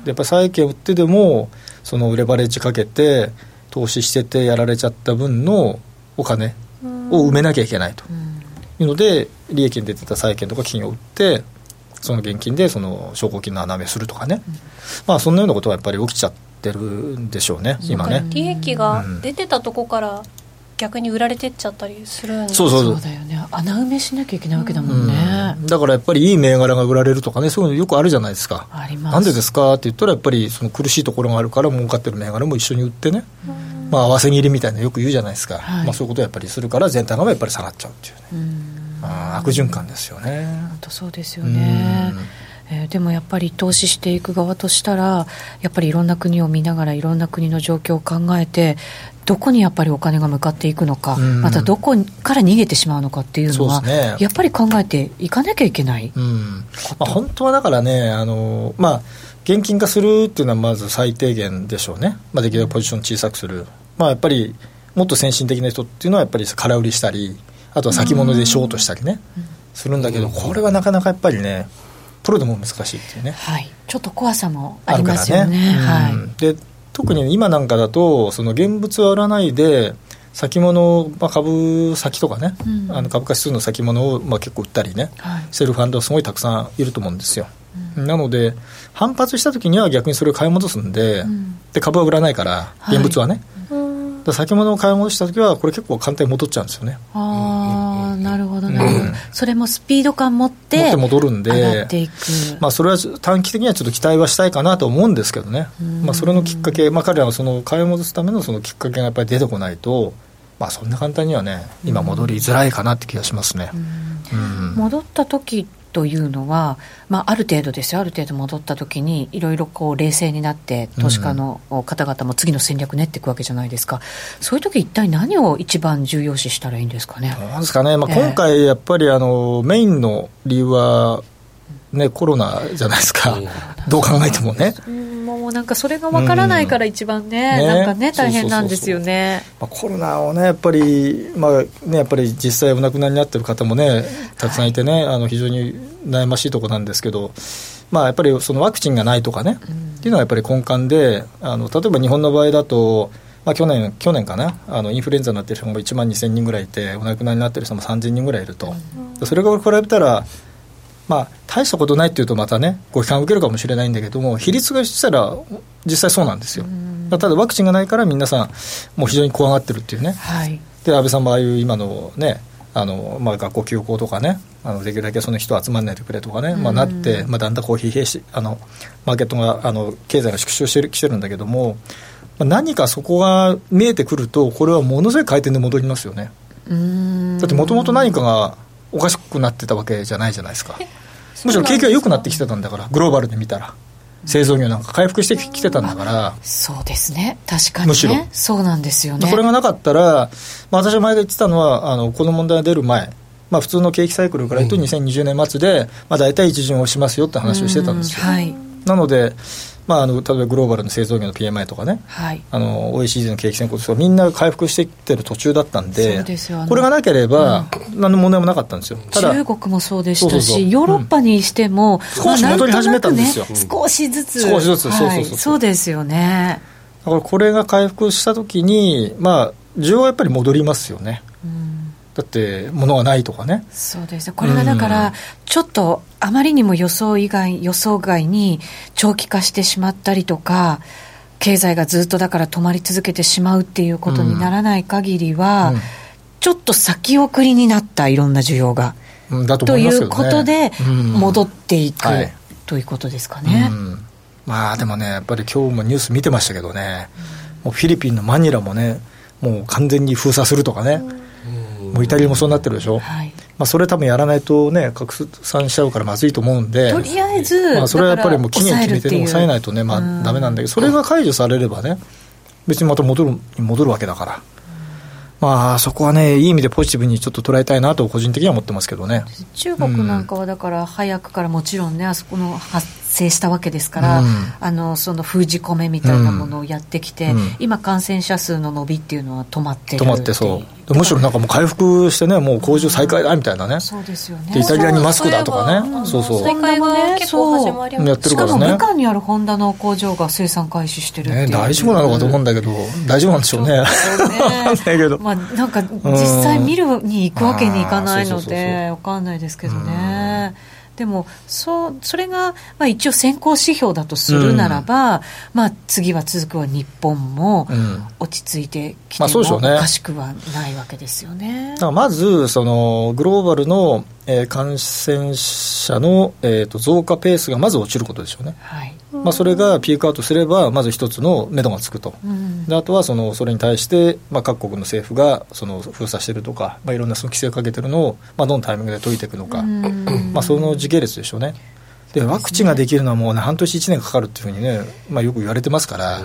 Speaker 2: でやっぱり債券売ってでも、そのレバレッジかけて、投資しててやられちゃった分のお金を埋めなきゃいけないと。いうので、利益に出てた債券とか金を売って、その現金でその証拠金の穴埋めするとかね、うん、まあ、そんなようなことはやっぱり起きちゃってるんでしょうね、今ね。
Speaker 4: 利益が出てたとこから逆に売られてっちゃったりするんで
Speaker 1: そうそう。そうだよね。穴埋めしなきゃいけないわけだもんね、
Speaker 2: うん、だからやっぱりいい銘柄が売られるとかねそういうのよくあるじゃないですか。
Speaker 1: あります。
Speaker 2: なんでですかって言ったらやっぱりその苦しいところがあるから儲かってる銘柄も一緒に売ってね、まあ合わせ切りみたいなよく言うじゃないですか、はい、まあ、そういうことをやっぱりするから全体がやっぱり下がっちゃうっていうね、う悪循環ですよね。
Speaker 1: 本当そうですよね、えー、でもやっぱり投資していく側としたらやっぱりいろんな国を見ながらいろんな国の状況を考えてどこにやっぱりお金が向かっていくのか、またどこから逃げてしまうのかっていうのは、ね、やっぱり考えていかなきゃいけない、
Speaker 2: うん。まあ、本当はだからねあの、まあ、現金化するっていうのはまず最低限でしょうね、まあ、できるだけポジション小さくする、まあ、やっぱりもっと先進的な人っていうのはやっぱり空売りしたりあとは先物でショートしたりね、するんだけどこれはなかなかやっぱりねプロでも難しいっていうね、
Speaker 1: はい、ちょっと怖さもありますよね。ね。はい、
Speaker 2: で特に今なんかだとその現物は売らないで先物、まあ、株先とかね、うん、あの株価指数の先物をまあ結構売ったりね、はい、してるファンドはすごいたくさんいると思うんですよ。うん、なので反発した時には逆にそれを買い戻すんでうん、で株は売らないから現物はね、はい、先物を買い戻した時はこれ結構簡単に戻っちゃうんですよね。
Speaker 1: ああ、なるほどなるほど、それもスピード感持って持って
Speaker 2: 戻るんでまあ、それは短期的にはちょっと期待はしたいかなと思うんですけどね、まあ、それのきっかけ、まあ、彼らはその買い戻すためのそのきっかけがやっぱり出てこないと、まあ、そんな簡単にはね今戻りづらいかなって気がしますね。
Speaker 1: 戻った時というのは、まあ、ある程度ですよ、ある程度戻ったときに、いろいろこう冷静になって、投資家の方々も次の戦略練っていくわけじゃないですか、そういう時一体何を一番重要視したらいいんですかね？
Speaker 2: なんですかね、まあ、今回、やっぱりあの、メインの理由は、ね、コロナじゃないですか、どう考えてもね。
Speaker 1: もうなんかそれがわからないから一番ね、うん、なんかね大変なんですよね。
Speaker 2: まあ、コロナをねやっぱりまあねやっぱり実際お亡くなりになってる方もねたくさんいてね、はい、あの非常に悩ましいところなんですけど。まあ、やっぱりそのワクチンがないとかね、うん、っていうのはやっぱり根幹であの例えば日本の場合だと、まあ、去年去年かなあのインフルエンザになってる人も1万2000人ぐらいいてお亡くなりになってる人も3000人ぐらいいると、うん、それが比べたらまあ、大したことないっていうとまたねご批判を受けるかもしれないんだけども比率がしたら実際そうなんですよ、ただワクチンがないから皆さんもう非常に怖がってるっていうね、はい、で安倍さんもああいう今のねあのまあ、学校休校とかねあのできるだけその人集まらないでくれとかね、まあ、なって、まあ、だんだんこう疲弊しあのマーケットがあの経済が縮小してきてるんだけども、まあ、何かそこが見えてくるとこれはものすごい回転で戻りますよね。だってもともと何かがおかしくなってたわけじゃないじゃないですか。むしろ景気が良くなってきてたんだからグローバルで見たら製造業なんか回復してきてたんだから。
Speaker 1: そうですね。確かに、ね、むしろ。そうなんですよね。
Speaker 2: これがなかったら、まあ、私が前が言ってたのはあのこの問題が出る前まあ、普通の景気サイクルから言うと2020年末で、まあ、大体一巡をしますよって話をしてたんですよ、はい、なので、まあ、あの例えばグローバルの製造業の PMI とかね、
Speaker 1: はい、
Speaker 2: あの OECD の景気先行とかみんな回復してきてる途中だったんでこれがなければ、何の問題もなかったんですよ。ただ
Speaker 1: 中国もそうでしたし
Speaker 2: そうそうそう。
Speaker 1: ヨーロッパにしても、
Speaker 2: 少し戻り始めたんですよ。
Speaker 1: ね少しずつ。
Speaker 2: 少しずつそうそうそう
Speaker 1: はい。そうですよね。
Speaker 2: だからこれが回復したときに、まあ、需要はやっぱり戻りますよね、だって物がないとかね。
Speaker 1: そうですね。これがだから、
Speaker 2: うん。
Speaker 1: ちょっとあまりにも予想以外予想外に長期化してしまったりとか経済がずっとだから止まり続けてしまうっていうことにならない限りは、
Speaker 2: うん。
Speaker 1: ちょっと先送りになったいろんな需要が、
Speaker 2: うん。だと
Speaker 1: ということで
Speaker 2: うん。
Speaker 1: 戻っていく、
Speaker 2: はい。
Speaker 1: ということですかね。
Speaker 2: うん。まあでもねやっぱり今日もニュース見てましたけどね、もうフィリピンのマニラもねもう完全に封鎖するとかね、もうイタリアもそうなってるでしょ、
Speaker 1: はい。
Speaker 2: まあ、それ多分やらないとね拡散しちゃうからまずいと思うんで。
Speaker 1: とりあえず、
Speaker 2: まあ、それはやっぱりもう期限決めて
Speaker 1: 抑え
Speaker 2: ないとね、まあ、ダメなんだけど、それが解除されればね、別にまた戻る戻るわけだから、まあ、そこはね、いい意味でポジティブにちょっと捉えたいなと、個人的には思ってますけどね。
Speaker 1: 中国なんかはだから早くからもちろんねあそこの発生したわけですから、
Speaker 2: うん。
Speaker 1: あのその封じ込めみたいなものをやってきて、
Speaker 2: うん。
Speaker 1: 今感染者数の伸びっていうのは止まってる
Speaker 2: 止まってそう、むしろなんかもう回復してね、もう工場再開だみたいなね、
Speaker 1: そうですよ
Speaker 2: でイ
Speaker 1: ね
Speaker 2: タリアにマスクだとかね、そうそう、
Speaker 4: 再開が結構始まりま
Speaker 2: やっ
Speaker 4: して
Speaker 1: しかも
Speaker 2: るからね
Speaker 1: 武漢にあるホンダの工場が生産開始してる
Speaker 2: ね、大丈夫なのかと思うんだけど、大丈夫なんでしょうね、わ
Speaker 1: そうね。
Speaker 2: かんないけど、
Speaker 1: まあ、なんか実際見るに行くわけにいかないの
Speaker 2: あーそうそうそう
Speaker 1: でわかんないですけどね。でもそうそれが、まあ、一応先行指標だとするならば、まあ、次は続くは日本も
Speaker 2: うん。
Speaker 1: 落ち着いてきてもおかしくはないわけですよね。
Speaker 2: だ。からまずそのグローバルの、えー感染者の、えー、と増加ペースがまず落ちることでしょうね、
Speaker 1: はい
Speaker 2: まあ、それがピークアウトすればまず一つの目処がつくと、
Speaker 1: うん。
Speaker 2: であとはそのそれに対して、まあ、各国の政府がその封鎖してるとか、まあ、いろんなその規制をかけてるのを、まあ、どのタイミングで解いていくのか、
Speaker 1: うん。
Speaker 2: まあ、その時系列でしょうね。でワクチンができるのはもう、ね、半年、1年かかるっていうふうにね、まあ、よく言われてますから、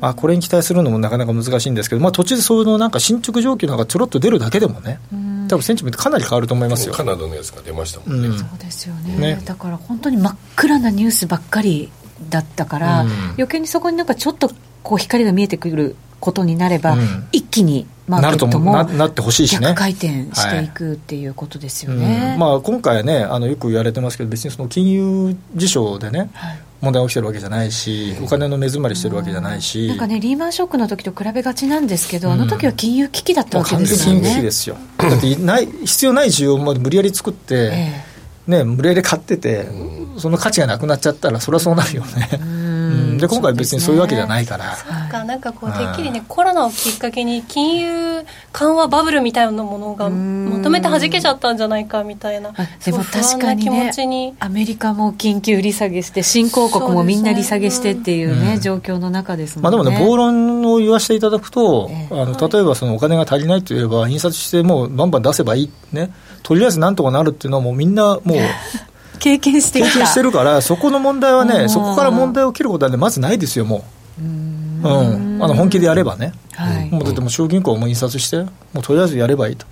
Speaker 2: まあ、これに期待するのもなかなか難しいんですけど、まあ、途中でそういうのなんか進捗状況なんかちょろっと出るだけでもね、多分センチメントかなり変わると思いますよ。
Speaker 3: カナダのやつが出ましたもんね、
Speaker 2: うん。
Speaker 1: そうですよね
Speaker 2: ね。
Speaker 1: だから本当に真っ暗なニュースばっかりだったから、
Speaker 2: うん。
Speaker 1: 余計にそこになんかちょっとこう光が見えてくることになれば、
Speaker 2: うん。
Speaker 1: 一気にマーケットも
Speaker 2: なってほしいしね。
Speaker 1: 逆回転していくっていうことですよね。
Speaker 2: うん。まあ、今回ねあのよく言われてますけど別にその金融事象でね
Speaker 1: はい。
Speaker 2: 問題が起きてるわけじゃないしお金の目詰まりしてるわけじゃないし、
Speaker 1: なんかねリーマンショックの時と比べがちなんですけど、
Speaker 2: うん。
Speaker 1: あの時は金融危機だったわけですよね。
Speaker 2: 金融危機ですよ。だっていない必要ない需要まで無理やり作って、
Speaker 1: え
Speaker 2: ね、無礼で買ってて、その価値がなくなっちゃったらそりゃそうなるよね、うん。で今回別にそういうわけじゃないから、
Speaker 4: なんかなんかこうてっきりねコロナをきっかけに金融緩和バブルみたいなものがまとめて弾けちゃったんじゃないかみたいな。
Speaker 1: あでも確かに
Speaker 4: な気持
Speaker 1: ね
Speaker 4: ちに。
Speaker 1: アメリカも緊急利下げして新興国もみんな利下げしてっていうね
Speaker 2: うん。
Speaker 1: 状況の中です
Speaker 2: まあ、
Speaker 1: もんね。
Speaker 2: でもね、暴論を言わせていただくと、
Speaker 1: え
Speaker 2: あの例えばそのお金が足りないといえば、印刷してもうバンバン出せばいい、ね、とりあえずなんとかなるっていうのは、もうみんなもう
Speaker 1: 経験して
Speaker 2: 経験してるから、そこの問題はね、
Speaker 1: うん。
Speaker 2: そこから問題を切ることは、ね、まずないですよ、もう、うん、あの本気でやればね、
Speaker 1: はい。
Speaker 2: もうだってもう中央銀行も印刷して、もうとりあえずやればいいと。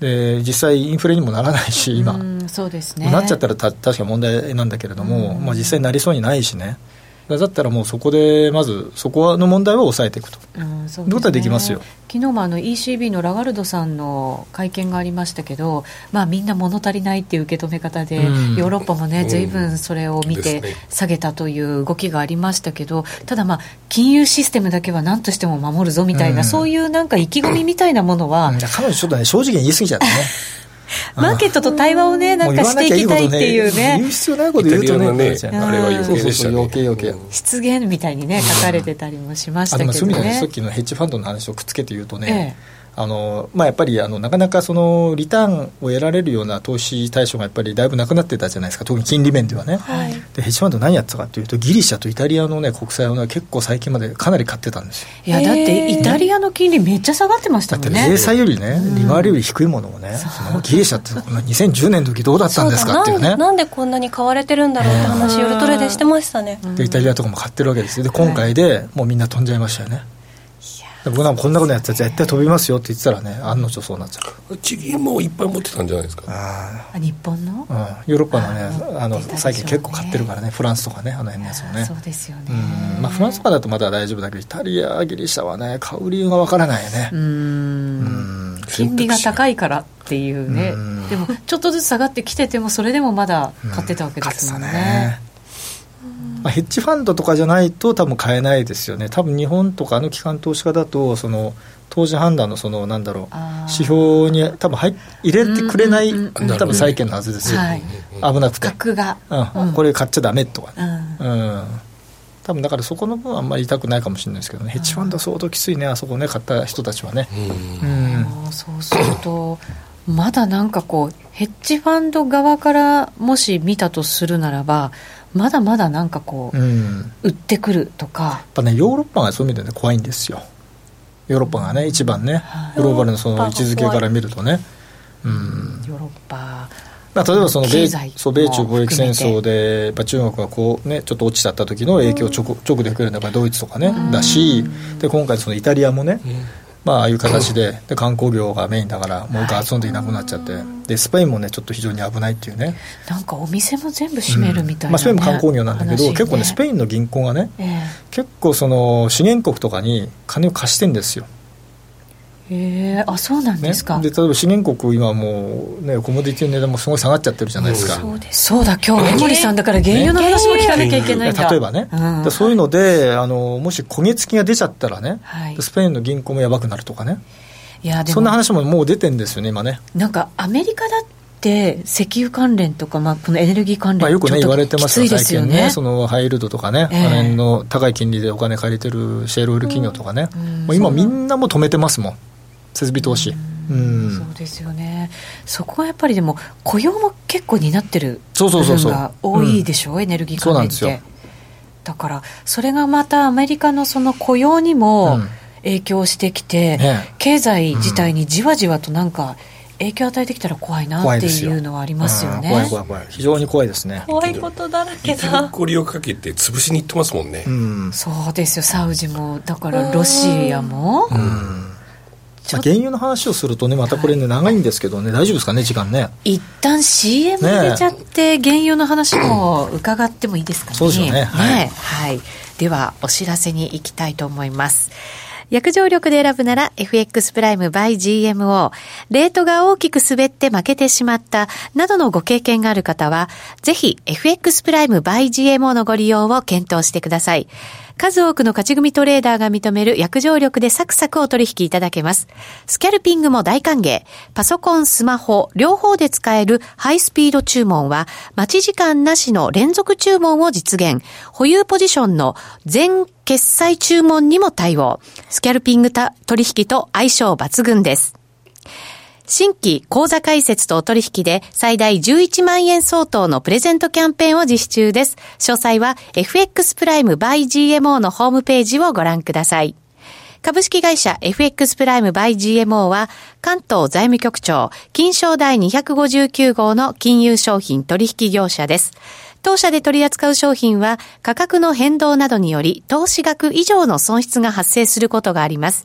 Speaker 2: で実際インフレにもならないし今、
Speaker 1: うん。そうですね。
Speaker 2: なっちゃったらた確か問題なんだけれども、まあ、実際になりそうにないしねだったらもうそこでまずそこの問題を抑えていくと。
Speaker 1: うんそう
Speaker 2: いうことはできますよ。
Speaker 1: 昨日もあの ECB のラガルドさんの会見がありましたけど、まあ、みんな物足りないっていう受け止め方で、
Speaker 2: うん。
Speaker 1: ヨーロッパもね、
Speaker 3: うん。
Speaker 1: ずいぶんそれを見て下げたという動きがありましたけど、ただ、まあ、金融システムだけは何としても守るぞみたいな、
Speaker 2: うん。
Speaker 1: そういうなんか意気込みみたいなものは、
Speaker 2: うん。彼女ちょっとね正直に言い過ぎちゃってね
Speaker 1: マーケットと対話をね、なんかしていきたいっていう
Speaker 2: 言う
Speaker 1: ね、
Speaker 2: 必要ないこと言うとね
Speaker 3: ねあれは余計でしたね。
Speaker 1: 失言みたいにね、書かれてたりもしましたけど
Speaker 2: あでもそういう意味ではねさっ
Speaker 1: ね。
Speaker 2: きのヘッジファンドの話をくっつけて言うと
Speaker 1: え
Speaker 2: ね、
Speaker 1: え
Speaker 2: あのまあ、やっぱりあのなかなかそのリターンを得られるような投資対象がやっぱりだいぶなくなってたじゃないですか、特に金利面ではね。
Speaker 4: はい。
Speaker 2: でヘッジファンド何やってたかというとギリシャとイタリアの、ね、国債を、ね、結構最近までかなり買ってたんですよ。
Speaker 1: いや、だってイタリアの金利めっちゃ下がってましたもんね。
Speaker 2: だって税債よりね、利回りより低いものをね、そのギリシャってこの2010年の時どうだったんですかっていうね。
Speaker 4: なんでなんでこんなに買われてるんだろうって話夜トレでしてましたね、
Speaker 2: でイタリアとかも買ってるわけですよ。で今回でもうみんな飛んじゃいましたよね。だ僕なんかこんなことやったら絶対飛びますよって言ってたらね案の定そうなっちゃう。
Speaker 3: 地銀もいっぱい持ってたんじゃないですか。
Speaker 2: あ
Speaker 1: あ日本の？
Speaker 2: あ、うん、ヨーロッパのね
Speaker 1: あ
Speaker 2: あの
Speaker 1: ね
Speaker 2: 最近結構買ってるからねフランスとかねあの辺のやつもね。
Speaker 1: そうですよね。
Speaker 2: うん。まあ、フランスとかだとまだ大丈夫だけどイタリアギリシャはね買う理由がわからないよね。
Speaker 1: うーん。
Speaker 2: うん。
Speaker 1: 金利が高いからっていうね。
Speaker 2: うん。
Speaker 1: でもちょっとずつ下がってきててもそれでもまだ買ってたわけですもんね,、
Speaker 2: 買ってたねまあ、ヘッジファンドとかじゃないと多分買えないですよね。多分日本とかの機関投資家だとその当時判断のそのなんだろう指標に多分入っ入れてくれない、
Speaker 1: うんうん
Speaker 3: うん。
Speaker 2: 多分債券のはずですよ、
Speaker 1: はい。
Speaker 2: 危なくて、
Speaker 1: が、
Speaker 2: うん。これ買っちゃダメとか
Speaker 1: う
Speaker 2: ね、
Speaker 1: ん。
Speaker 2: うん。多分だからそこの分はあんまり痛くないかもしれないですけどね。ヘッジファンドは相当きついねあそこね買った人たちはね。
Speaker 3: うん。
Speaker 1: そうするとまだなんかこうヘッジファンド側からもし見たとするならばまだまだなんかこう、
Speaker 2: うん。やっ
Speaker 1: 売ってくるとか。
Speaker 2: ぱねヨーロッパがそういう意味でね怖いんですよ。ヨーロッパがね一番ねグローバルのその位置づけから見るとね。うん。
Speaker 1: ヨーロッパ。
Speaker 2: まあ、例えばその米そう米中貿易戦争でやっぱ中国がこう、ね、ちょっと落ちちゃった時の影響を直,、直で受けるのはドイツとかね、だしで今回そのイタリアもね、まあ、ああいう形でで観光業がメインだからもうガツンといなくなっちゃってでスペインもねちょっと非常に危ないっていうね。
Speaker 1: なんかお店も全部閉めるみたいな、ね
Speaker 2: まあ、スペインも観光業なんだけど、
Speaker 1: 話ね
Speaker 2: 結構ねスペインの銀行がね
Speaker 1: ええ。
Speaker 2: 結構その資源国とかに金を貸してんですよ、
Speaker 1: へえあそうなん
Speaker 2: ね、
Speaker 1: ですか、
Speaker 2: で例えば資源国今もうねコモディティの値段もすごい下がっちゃってるじゃないですか、
Speaker 1: そうです。そうだ今日江森さんだから原油の話も聞かなきゃいけないんだ、
Speaker 2: 例えばね、
Speaker 1: うん。
Speaker 2: でそういうのであのもし焦げ付きが出ちゃったらね、
Speaker 1: はい。
Speaker 2: スペインの銀行もやばくなるとかね。
Speaker 1: いやでも。
Speaker 2: そんな話ももう出てんですよね今ね、
Speaker 1: なんかアメリカだって石油関連とか、まあ、このエネルギー関連、
Speaker 2: まあ、よくね言われてます
Speaker 1: きついですよ
Speaker 2: 最
Speaker 1: ね。
Speaker 2: 近そのハイルドとかね、
Speaker 1: ええ。
Speaker 2: あの辺の高い金利でお金借りてるシェールオイル企業とかね、
Speaker 1: うん。
Speaker 2: もう今みんなも止めてますもん設備投資うん。
Speaker 1: そうですよね。そこがやっぱりでも雇用も結構担ってる
Speaker 2: そうそうそうそう。
Speaker 1: 部分が多いでしょ、エネルギー関連っ
Speaker 2: そうなん
Speaker 1: てだからそれがまたアメリカのその雇用にも
Speaker 2: うん。
Speaker 1: 影響してきて、
Speaker 2: ね。
Speaker 1: 経済自体にじわじわとなんか影響を与えてきたら怖いなって
Speaker 2: 怖い
Speaker 1: うのはありますよね。
Speaker 2: うん。怖い怖い怖い。非常に怖いですね。
Speaker 4: 怖いことだらけだ。
Speaker 3: 残りをかけて潰しに行ってますもんね。
Speaker 2: うん、
Speaker 1: そうですよ。サウジもだからロシアも、ちょ
Speaker 2: まあ、原油の話をするとねまたこれね長いんですけどね大丈夫ですかね時間ね
Speaker 1: 一旦 CM 入れちゃって、原油の話も伺ってもいいですかね。
Speaker 2: そうですよねはい
Speaker 1: はい。では、お知らせに行きたいと思います。約定力で選ぶなら FX プライム by GMO。レートが大きく滑って負けてしまったなどのご経験がある方は、ぜひ FX プライム by GMO のご利用を検討してください。数多くの勝ち組トレーダーが認める約定力でサクサクお取引いただけます。スキャルピングも大歓迎。パソコン、スマホ、両方で使えるハイスピード注文は、待ち時間なしの連続注文を実現。保有ポジションの全決済注文にも対応。スキャルピングた取引と相性抜群です。新規口座開設とお取引で最大11万円相当のプレゼントキャンペーンを実施中です。詳細は FX プライム by GMO のホームページをご覧ください。株式会社 FX プライム by GMO は関東財務局長金賞第259号の金融商品取引業者です。当社で取り扱う商品は価格の変動などにより投資額以上の損失が発生することがあります。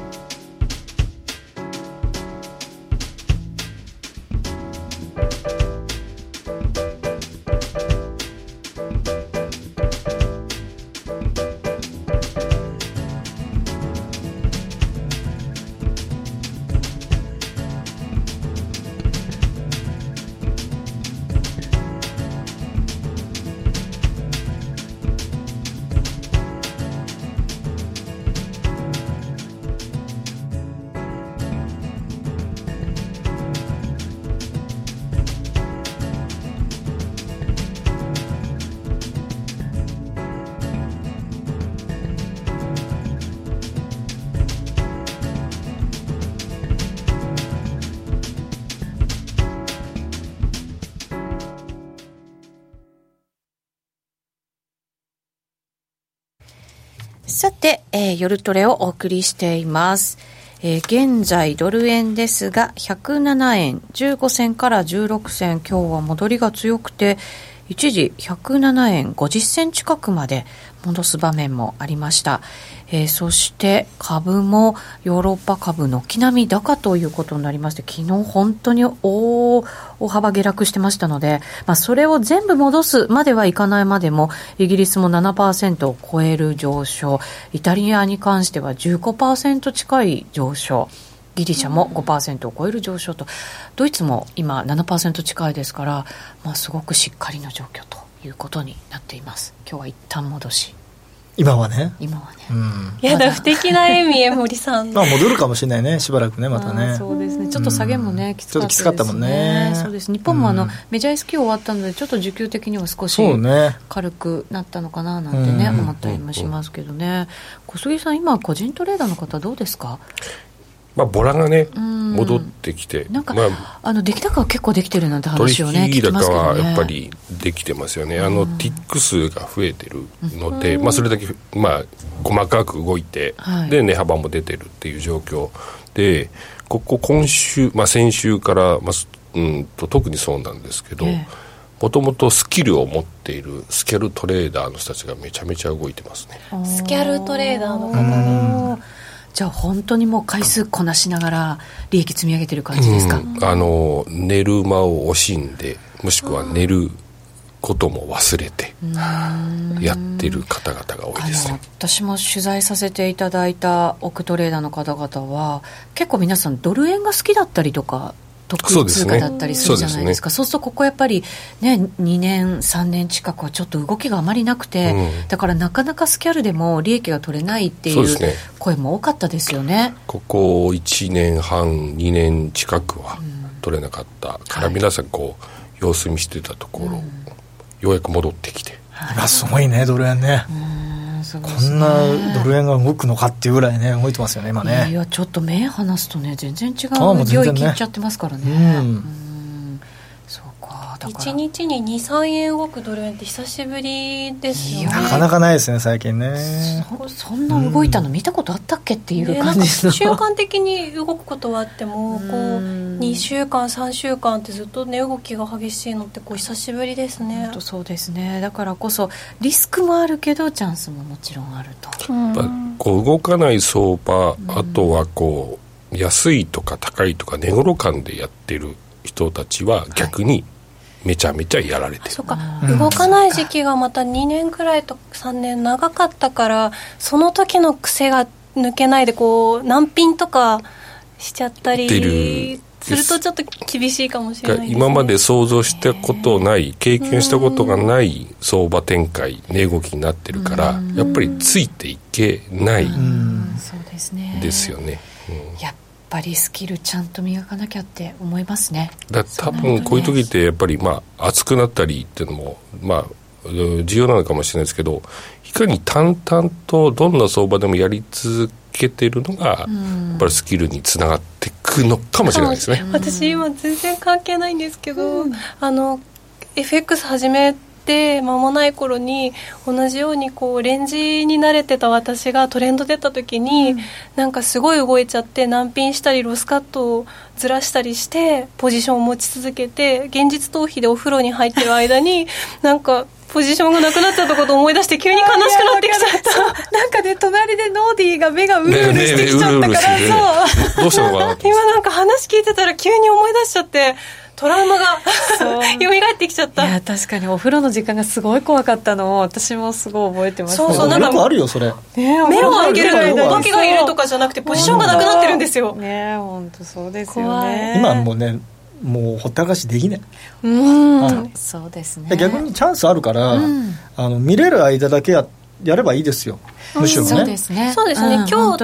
Speaker 1: さて、えー、夜トレをお送りしています。えー、現在ドル円ですが107円15銭から16銭今日は戻りが強くて一時107円50銭近くまで戻す場面もありました、えー、そして株もヨーロッパ株軒並み高ということになりまして昨日本当に大幅下落してましたので、まあ、それを全部戻すまではいかないまでもイギリスも7%を超える上昇イタリアに関しては15%近い上昇ギリシャも5%を超える上昇と、ドイツも今7%近いですから、まあ、すごくしっかりの状況ということになっています。今日は一旦戻し。
Speaker 2: 今はね。
Speaker 1: 今はね、
Speaker 2: うん、
Speaker 4: やだ不敵な笑み江森さん。
Speaker 2: まあ戻るかもしれないねしばらくねまたね。
Speaker 1: そうですね。ちょっと下げもね、
Speaker 2: うん。
Speaker 1: きつかったです
Speaker 2: ちょっときつかったもんね。
Speaker 1: そうです。日本もあの、
Speaker 2: うん。
Speaker 1: メジャー S q 終わったのでちょっと需給的には少し
Speaker 2: そうね。
Speaker 1: 軽くなったのかななんてね、
Speaker 2: うん。
Speaker 1: 思ったりもしますけどね。小杉さん今個人トレーダーの方どうですか？
Speaker 3: まあ、ボラがね、
Speaker 1: ん。
Speaker 3: 戻ってきて、
Speaker 1: なんか、
Speaker 3: まあ、
Speaker 1: あの出来高は結構できてるなんて
Speaker 3: 取
Speaker 1: 話をね聞
Speaker 3: 引高はやっぱりできてますよね、あの、ティック数が増えてるので、まあ、それだけ、まあ、細かく動いて、
Speaker 1: はい。
Speaker 3: で、値幅も出てるっていう状況で、ここ、今週、まあ、先週から、まあすうんと、特にそうなんですけど、
Speaker 1: ええ。
Speaker 3: もともとスキルを持っているスキャルトレーダーの人たちがめちゃめちゃ動いてますね。
Speaker 4: スキャルトレーダーの方
Speaker 1: おーじゃあ本当にもう回数こなしながら利益積み上げてる感じですか、
Speaker 3: うん。あの寝る間を惜しんでもしくは寝ることも忘れてやってる方々が多いですね。
Speaker 1: 私も取材させていただいた億トレーダーの方々は結構皆さんドル円が好きだったりとか得意通貨だったりするじゃないですか。そうするとここやっぱりね2年3年近くはちょっと動きがあまりなくて、
Speaker 3: うん。
Speaker 1: だからなかなかスキャルでも利益が取れないっていう声も多かったですよね。
Speaker 3: ここ1年半2年近くは取れなかったから皆さんこう様子見してたところ、ようやく戻ってきて。
Speaker 2: 今すごいねドル円ね
Speaker 1: うんすごい
Speaker 2: こんなドル円が動くのかっていうぐらいね動いてますよね今
Speaker 1: いやい
Speaker 2: ね
Speaker 1: やちょっと目離すとね全然違う
Speaker 2: う全然ね。
Speaker 1: 領域いっちゃってますからね。
Speaker 2: うん
Speaker 4: 1日に23円動くドル円って久しぶりですよね。
Speaker 2: なかなかないですね最近ね。
Speaker 1: そそんな動いたの見たことあったっけっていう感じ。の
Speaker 4: 習慣的に動くことはあってもこう
Speaker 1: うん。
Speaker 4: 2週間3週間ってずっと値動きが激しいのってこう久しぶりですね。
Speaker 1: 本当そうですね。だからこそリスクもあるけどチャンスももちろんあると。
Speaker 4: うん
Speaker 3: やっぱこう動かない相場、あとはこう安いとか高いとか値頃感でやってる人たちは逆にめちゃめちゃやられてる、
Speaker 4: そうか、
Speaker 2: うん。
Speaker 4: 動かない時期がまた2年くらいと3年長かったからその時の癖が抜けないでこう難品とかしちゃったりするとちょっと厳しいかもしれないです、ね、
Speaker 3: 今まで想像したことない経験したことがない相場展開値動きになってるからやっぱりついていけない
Speaker 1: です
Speaker 3: よね、うん。
Speaker 1: やっぱりスキルちゃんと磨かなきゃって思いますね。
Speaker 3: だ多分こういう時ってやっぱりまあ熱くなったりっていうのもまあうん重要なのかもしれないですけどいかに淡々とどんな相場でもやり続けてるのがやっぱりスキルにつながっていくのかもしれないですね。
Speaker 4: 私今全然関係ないんですけど、あの FX 始めて間もない頃に同じようにこうレンジに慣れてた私がトレンド出た時に、なんかすごい動いちゃって難品したりロスカットをずらしたりしてポジションを持ち続けて現実逃避でお風呂に入ってる間に なんかポジションがなくなっちゃったことを思い出して急に悲しくなってきちゃった。
Speaker 1: なんかね隣でノーディーが目がう
Speaker 3: ねえねえねえうるうるしててねどうしたのかなって。
Speaker 4: 今なんか話聞いてたら急に思い出しちゃってトラウマが蘇ってきちゃった。
Speaker 1: いや確かにお風呂の時間がすごい怖かったのを私もすごい覚えてます。
Speaker 4: そうそうなんか
Speaker 2: あるよそれ。
Speaker 1: ね
Speaker 4: 目を開けるのにお化けがいるとかじゃなくてポジションがなくなってるんですよ。
Speaker 1: ね本当そうですよ
Speaker 4: 怖
Speaker 1: ね
Speaker 2: 今もうねもうほったらかしできない。
Speaker 1: うん、
Speaker 2: はい
Speaker 1: そうですね。
Speaker 2: で逆にチャンスあるから、
Speaker 1: うん。
Speaker 2: あの見れる間だけややればいいですよ。むしろね、
Speaker 1: そうですね。
Speaker 4: そうですね、
Speaker 1: ん。
Speaker 4: 今日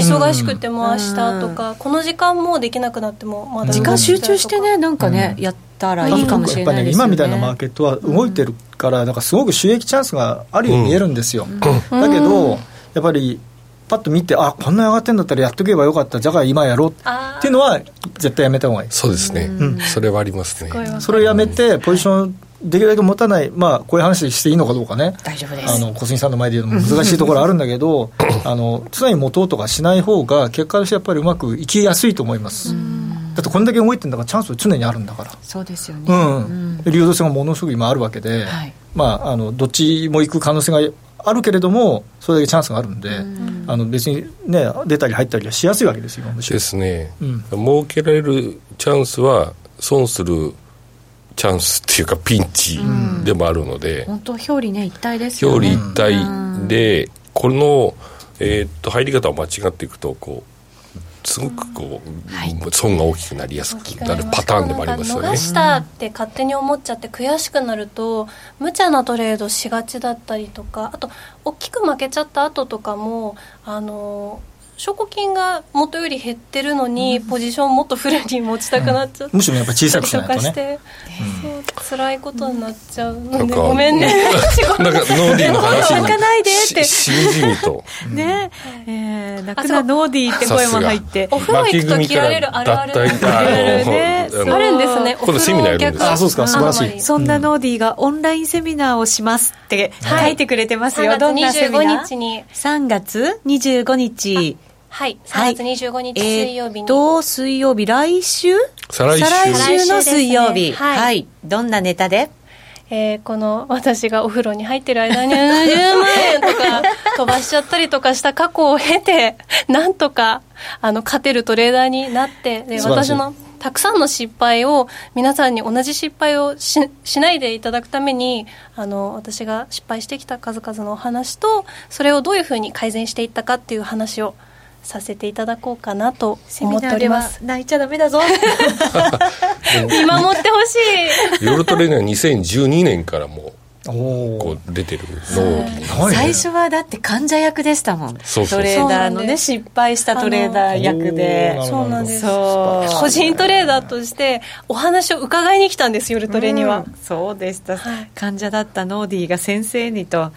Speaker 4: 忙しくても明日とか、この時間もうできなくなってもまだ
Speaker 1: 時間集中してねなんかね、
Speaker 2: うん。
Speaker 1: やったらいいかもしれないですよね。
Speaker 2: 今みたいなマーケットは動いてるから、なんかすごく収益チャンスがあるように見えるんですよ、だけどやっぱりパッと見てあこんなに上がってんだったらやっとけばよかった。じゃあ今やろう。っていうのは絶対やめた方がいい。
Speaker 3: そうですね、
Speaker 2: ん。
Speaker 3: それはありますね。
Speaker 2: それをやめてポジションできるだけ持たない、まあ、こういう話していいのかどうかね、
Speaker 1: 大丈夫です。
Speaker 2: あの小杉さんの前で言うのも難しいところあるんだけど、あの常に持とうとかしない方が、結果としてやっぱりうまくいきやすいと思います。だってこれだけ動いてるんだから、チャンスは常にあるんだから。
Speaker 1: そうですよね、
Speaker 2: うん、流動性がものすごく今あるわけで、
Speaker 1: はい。
Speaker 2: まあ、あのどっちも行く可能性があるけれども、それだけチャンスがあるんで、あの別に、ね、出たり入ったりはしやすいわけですよ、
Speaker 3: ですね、
Speaker 2: うん。
Speaker 3: 儲けられるチャンスは損するチャンスっていうかピンチでもあるので、
Speaker 1: 本当表裏ね一体ですよ
Speaker 3: 表
Speaker 1: ね
Speaker 3: 裏一体で、この、えーっと入り方を間違っていくとこうすごくこう、
Speaker 1: はい。
Speaker 3: 損が大きくなりやすくなるパターンでもありますよね。
Speaker 4: 逃。したって勝手に思っちゃって悔しくなると無茶なトレードしがちだったりとかあと大きく負けちゃった後とかもあの証拠金が元より減ってるのに、ポジションもっとフルに持ちたくなっちゃって、
Speaker 2: むしろやっぱ小さくし
Speaker 4: と
Speaker 2: ないとね。
Speaker 4: して、そう辛いことになっちゃうのでごめんね。
Speaker 3: なんかノーディーの話に
Speaker 1: 泣かないでって。
Speaker 3: ししみじみと。
Speaker 1: ね。えー、泣くなノーディーって声も入って。
Speaker 4: お風呂行くと切られるあるある。
Speaker 1: ね。
Speaker 3: あ
Speaker 4: るんですね
Speaker 3: 今度セミナーやるんです。
Speaker 4: お風呂
Speaker 2: あそうですか。素晴らしい。
Speaker 1: そんなノーディーがオンラインセミナーをしますって書いてくれてますよ、
Speaker 4: 3
Speaker 1: どんな
Speaker 4: 月
Speaker 1: セミナー
Speaker 4: ？25日に。
Speaker 1: 3月25日
Speaker 4: はい。
Speaker 1: はい。
Speaker 4: 3月25日水曜日に、
Speaker 1: えーっと水曜日来週？
Speaker 3: 再来週。
Speaker 1: 再来週の水曜日。
Speaker 4: ね。はい。
Speaker 1: はい、どんなネタで？
Speaker 4: えーこの私がお風呂に入ってる間に 10万円とか飛ばしちゃったりとかした過去を経てなんとかあの勝てるトレーダーになってで私のたくさんの失敗を皆さんに同じ失敗をししないでいただくためにあの私が失敗してきた数々のお話とそれをどういうふうに改善していったかっていう話をさせていただこうかなと思っております。
Speaker 1: 泣いちゃダメだぞ。
Speaker 4: 見守ってほしい。
Speaker 3: ヨルトレーニは2012年からも
Speaker 2: お
Speaker 3: うこ
Speaker 2: お
Speaker 3: う出てるの。
Speaker 2: はい
Speaker 1: 最初はだって患者役でしたもん。
Speaker 3: そうそう
Speaker 1: トレーダーのね失敗したトレーダー役で。
Speaker 4: そうなんです。
Speaker 1: そう。
Speaker 4: 個人トレーダーとしてお話を伺いに来たんです夜トレには、
Speaker 1: うん。そうでした、
Speaker 4: はい。
Speaker 1: 患者だったノーディーが先生にと。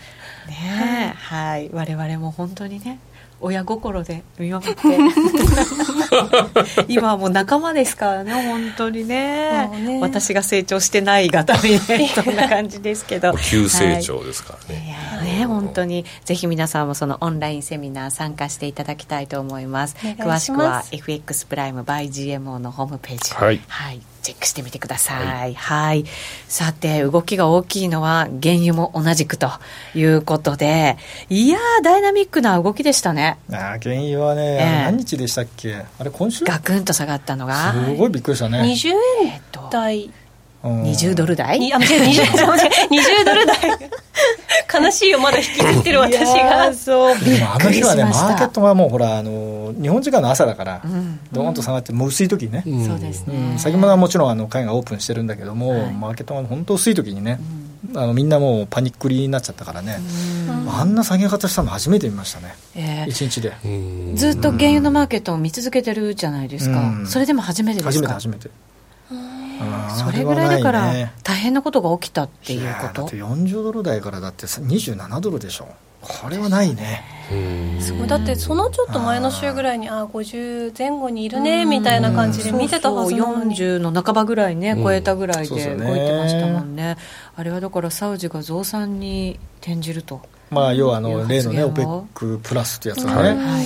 Speaker 1: ねえ。はい、我々も本当にね親心で見守って。今はもう仲間ですからね本当にね。
Speaker 4: ね。
Speaker 1: 私が成長してないがためにねそんな感じですけど。
Speaker 3: 急成
Speaker 1: はい
Speaker 3: 長ですからね、
Speaker 1: い。やね、本当に。ぜひ皆さんもそのオンラインセミナー参加していただきたいと思います。詳しくは FX プライム by GMO のホームページ。
Speaker 3: はい
Speaker 1: チェックしてみてください。はい、さて動きが大きいのは原油も同じくということでいやーダイナミックな動きでしたね。
Speaker 2: あー原油はね、
Speaker 1: ええ。
Speaker 2: あれ何日でしたっけ？あれ今週？
Speaker 1: ガクンと下がったのが。
Speaker 2: すごいびっくりしたね、
Speaker 4: 20
Speaker 1: え
Speaker 4: 円台。
Speaker 2: うん
Speaker 1: 20ドル台？
Speaker 4: にあ間違えた。20 20ドル台。悲しいよまだ引きずってる私が。
Speaker 1: ーそう。
Speaker 2: でもあの日はねマーケットがもうほらあの日本時間の朝だから、
Speaker 1: ん。
Speaker 2: ドーンと下がってもう薄い時にね、
Speaker 3: うん。
Speaker 1: そうですね、
Speaker 2: うん。先物はもちろんあの会がオープンしてるんだけども、
Speaker 1: はい。
Speaker 2: マーケットが本当薄い時にね、あのみんなもうパニックりになっちゃったからね、
Speaker 4: うん。
Speaker 2: あんな下げ方したの初めて見ましたね。
Speaker 1: えー
Speaker 2: 一日で。
Speaker 3: うん
Speaker 1: ずっと原油のマーケットを見続けてるじゃないですか、
Speaker 2: うん。
Speaker 1: それでも初めてですか？
Speaker 2: 初めて初めて
Speaker 1: それぐらいだから大変なことが起きたっていうこと。
Speaker 2: やだって40ドル台からだってさ27ドルでしょ。これはないね。
Speaker 3: うん
Speaker 4: すごい。だってそのちょっと前の週ぐらいにあ50前後にいるねみたいな感じで見てたはずなのに。
Speaker 1: そうそう40の半ばぐらいね、
Speaker 3: うん
Speaker 1: 超えたぐらいで動いてましたもんね。あれはだからサウジが増産に転じると。
Speaker 2: まあ要はあの例のね OPEC プラスってやつがね、
Speaker 3: はい
Speaker 1: はい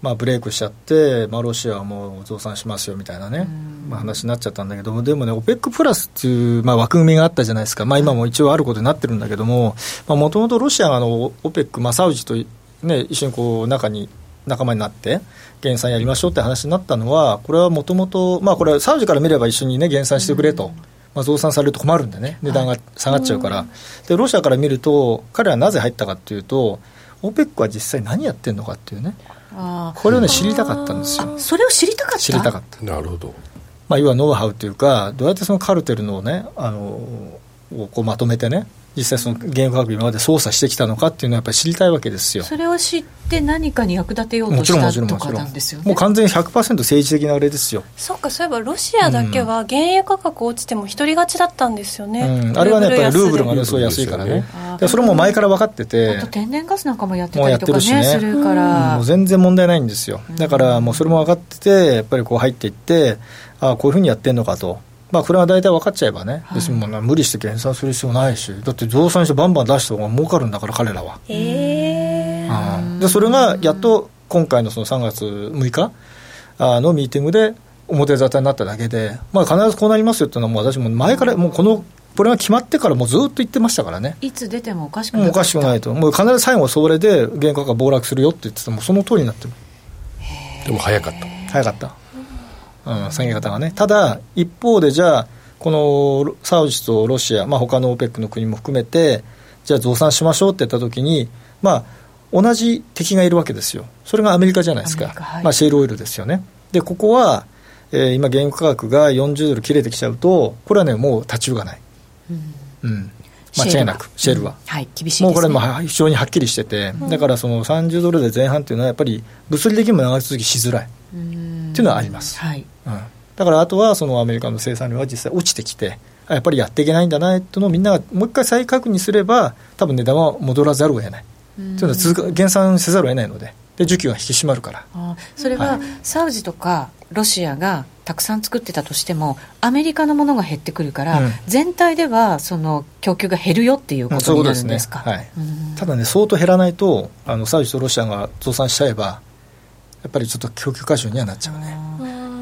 Speaker 2: まあ、ブレイクしちゃって、まあ、ロシアはもう増産しますよみたいなね、まあ、話になっちゃったんだけど、でもね、OPEC プラスっていう、まあ、枠組みがあったじゃないですか、まあ、今も一応あることになってるんだけども、もともとロシアがあの OPEC、まあ、サウジと、ね、一緒にこう中に仲間になって、減産やりましょうって話になったのは、これはもともと、まあ、これはサウジから見れば一緒に、ね、減産してくれと。まあ、増産されると困るんでね、値段が下がっちゃうから、でロシアから見ると、彼はなぜ入ったかっていうと、OPEC は実際何やってるのかっていうね、
Speaker 1: あ
Speaker 2: これをね、知りたかったんですよ。
Speaker 1: あそれを知りたかった？
Speaker 2: 知りたかった。
Speaker 3: なるほど
Speaker 2: まあ、要はノウハウというか、どうやってそのカルテルのね、あの、をこうまとめてね、実際その原油価格今まで操作してきたのかっていうのはやっぱり知りたいわけですよ。
Speaker 1: それを知って何かに役立てようと
Speaker 2: もちろん
Speaker 1: したとか
Speaker 2: もちろんもちろん。
Speaker 1: なんですよね
Speaker 2: もう完全に100%政治的なあれですよ。
Speaker 4: そっかそういえばロシアだけは原油価格落ちても一人勝ちだったんですよね、
Speaker 2: うん、あれはね、やっぱりルーブルがね、すごい安いからねそれも前から分かって
Speaker 1: あ
Speaker 2: て
Speaker 1: と、天然ガスなんかもやってたりとかね
Speaker 2: もうやってるしね
Speaker 1: するか
Speaker 2: うん
Speaker 1: ら、
Speaker 2: もう全然問題ないんですよ。だからもうそれも分かってて、やっぱりこう入っていって、ああ、こういうふうにやってんのかと。まあ、これは大体分かっちゃえばね、別にもうな無理して減産する必要ないし、だって増産してバンバン出した方が儲かるんだから、彼らは。
Speaker 4: ええ
Speaker 2: うん。でそれがやっと今回のその3月6日あのミーティングで表沙汰になっただけで、まあ、必ずこうなりますよっていうのは、もう私も前から、もうこの、これが決まってからもうずっと言ってましたからね。
Speaker 1: いつ出てもおかしく
Speaker 2: もうおかしくないと、もう必ず最後、それで原価が暴落するよって言ってても、その通りになってる、
Speaker 3: でも早かった。
Speaker 2: 早かった、うん、下げ方がね。ただ、一方で、じゃあ、このサウジとロシア、まあ他の OPEC の国も含めて、じゃあ増産しましょうって言ったときに、まあ、同じ敵がいるわけですよ、それがアメリカじゃないですか。
Speaker 1: はい、
Speaker 2: まあ、シェールオイルですよね。で、ここは、えー今、原油価格が40ドル切れてきちゃうと、これはね、もう立ち行かない、うん、間違いなく、シェールは。
Speaker 1: はい厳しいです、ね、
Speaker 2: もうこれも非常にはっきりしてて、だからその30ドルで前半っていうのは、やっぱり物理的にも長続きしづらいっていうのはあります。
Speaker 1: はい。
Speaker 2: うん、だからあとはそのアメリカの生産量は実際落ちてきて、あやっぱりやっていけないんだなっていうのをみんながもう一回再確認すれば、多分値段は戻らざるを得ない。というのは続か減産せざるを得ないので、で需給が引き締まるから。
Speaker 1: あそれは、サウジとかロシアがたくさん作ってたとしてもアメリカのものが減ってくるから、
Speaker 2: うん。
Speaker 1: 全体ではその供給が減るよっていうことになるんですか、
Speaker 2: ね。
Speaker 1: うん。
Speaker 2: ただね、相当減らないと、あのサウジとロシアが増産しちゃえば、やっぱりちょっと供給過剰にはなっちゃうね。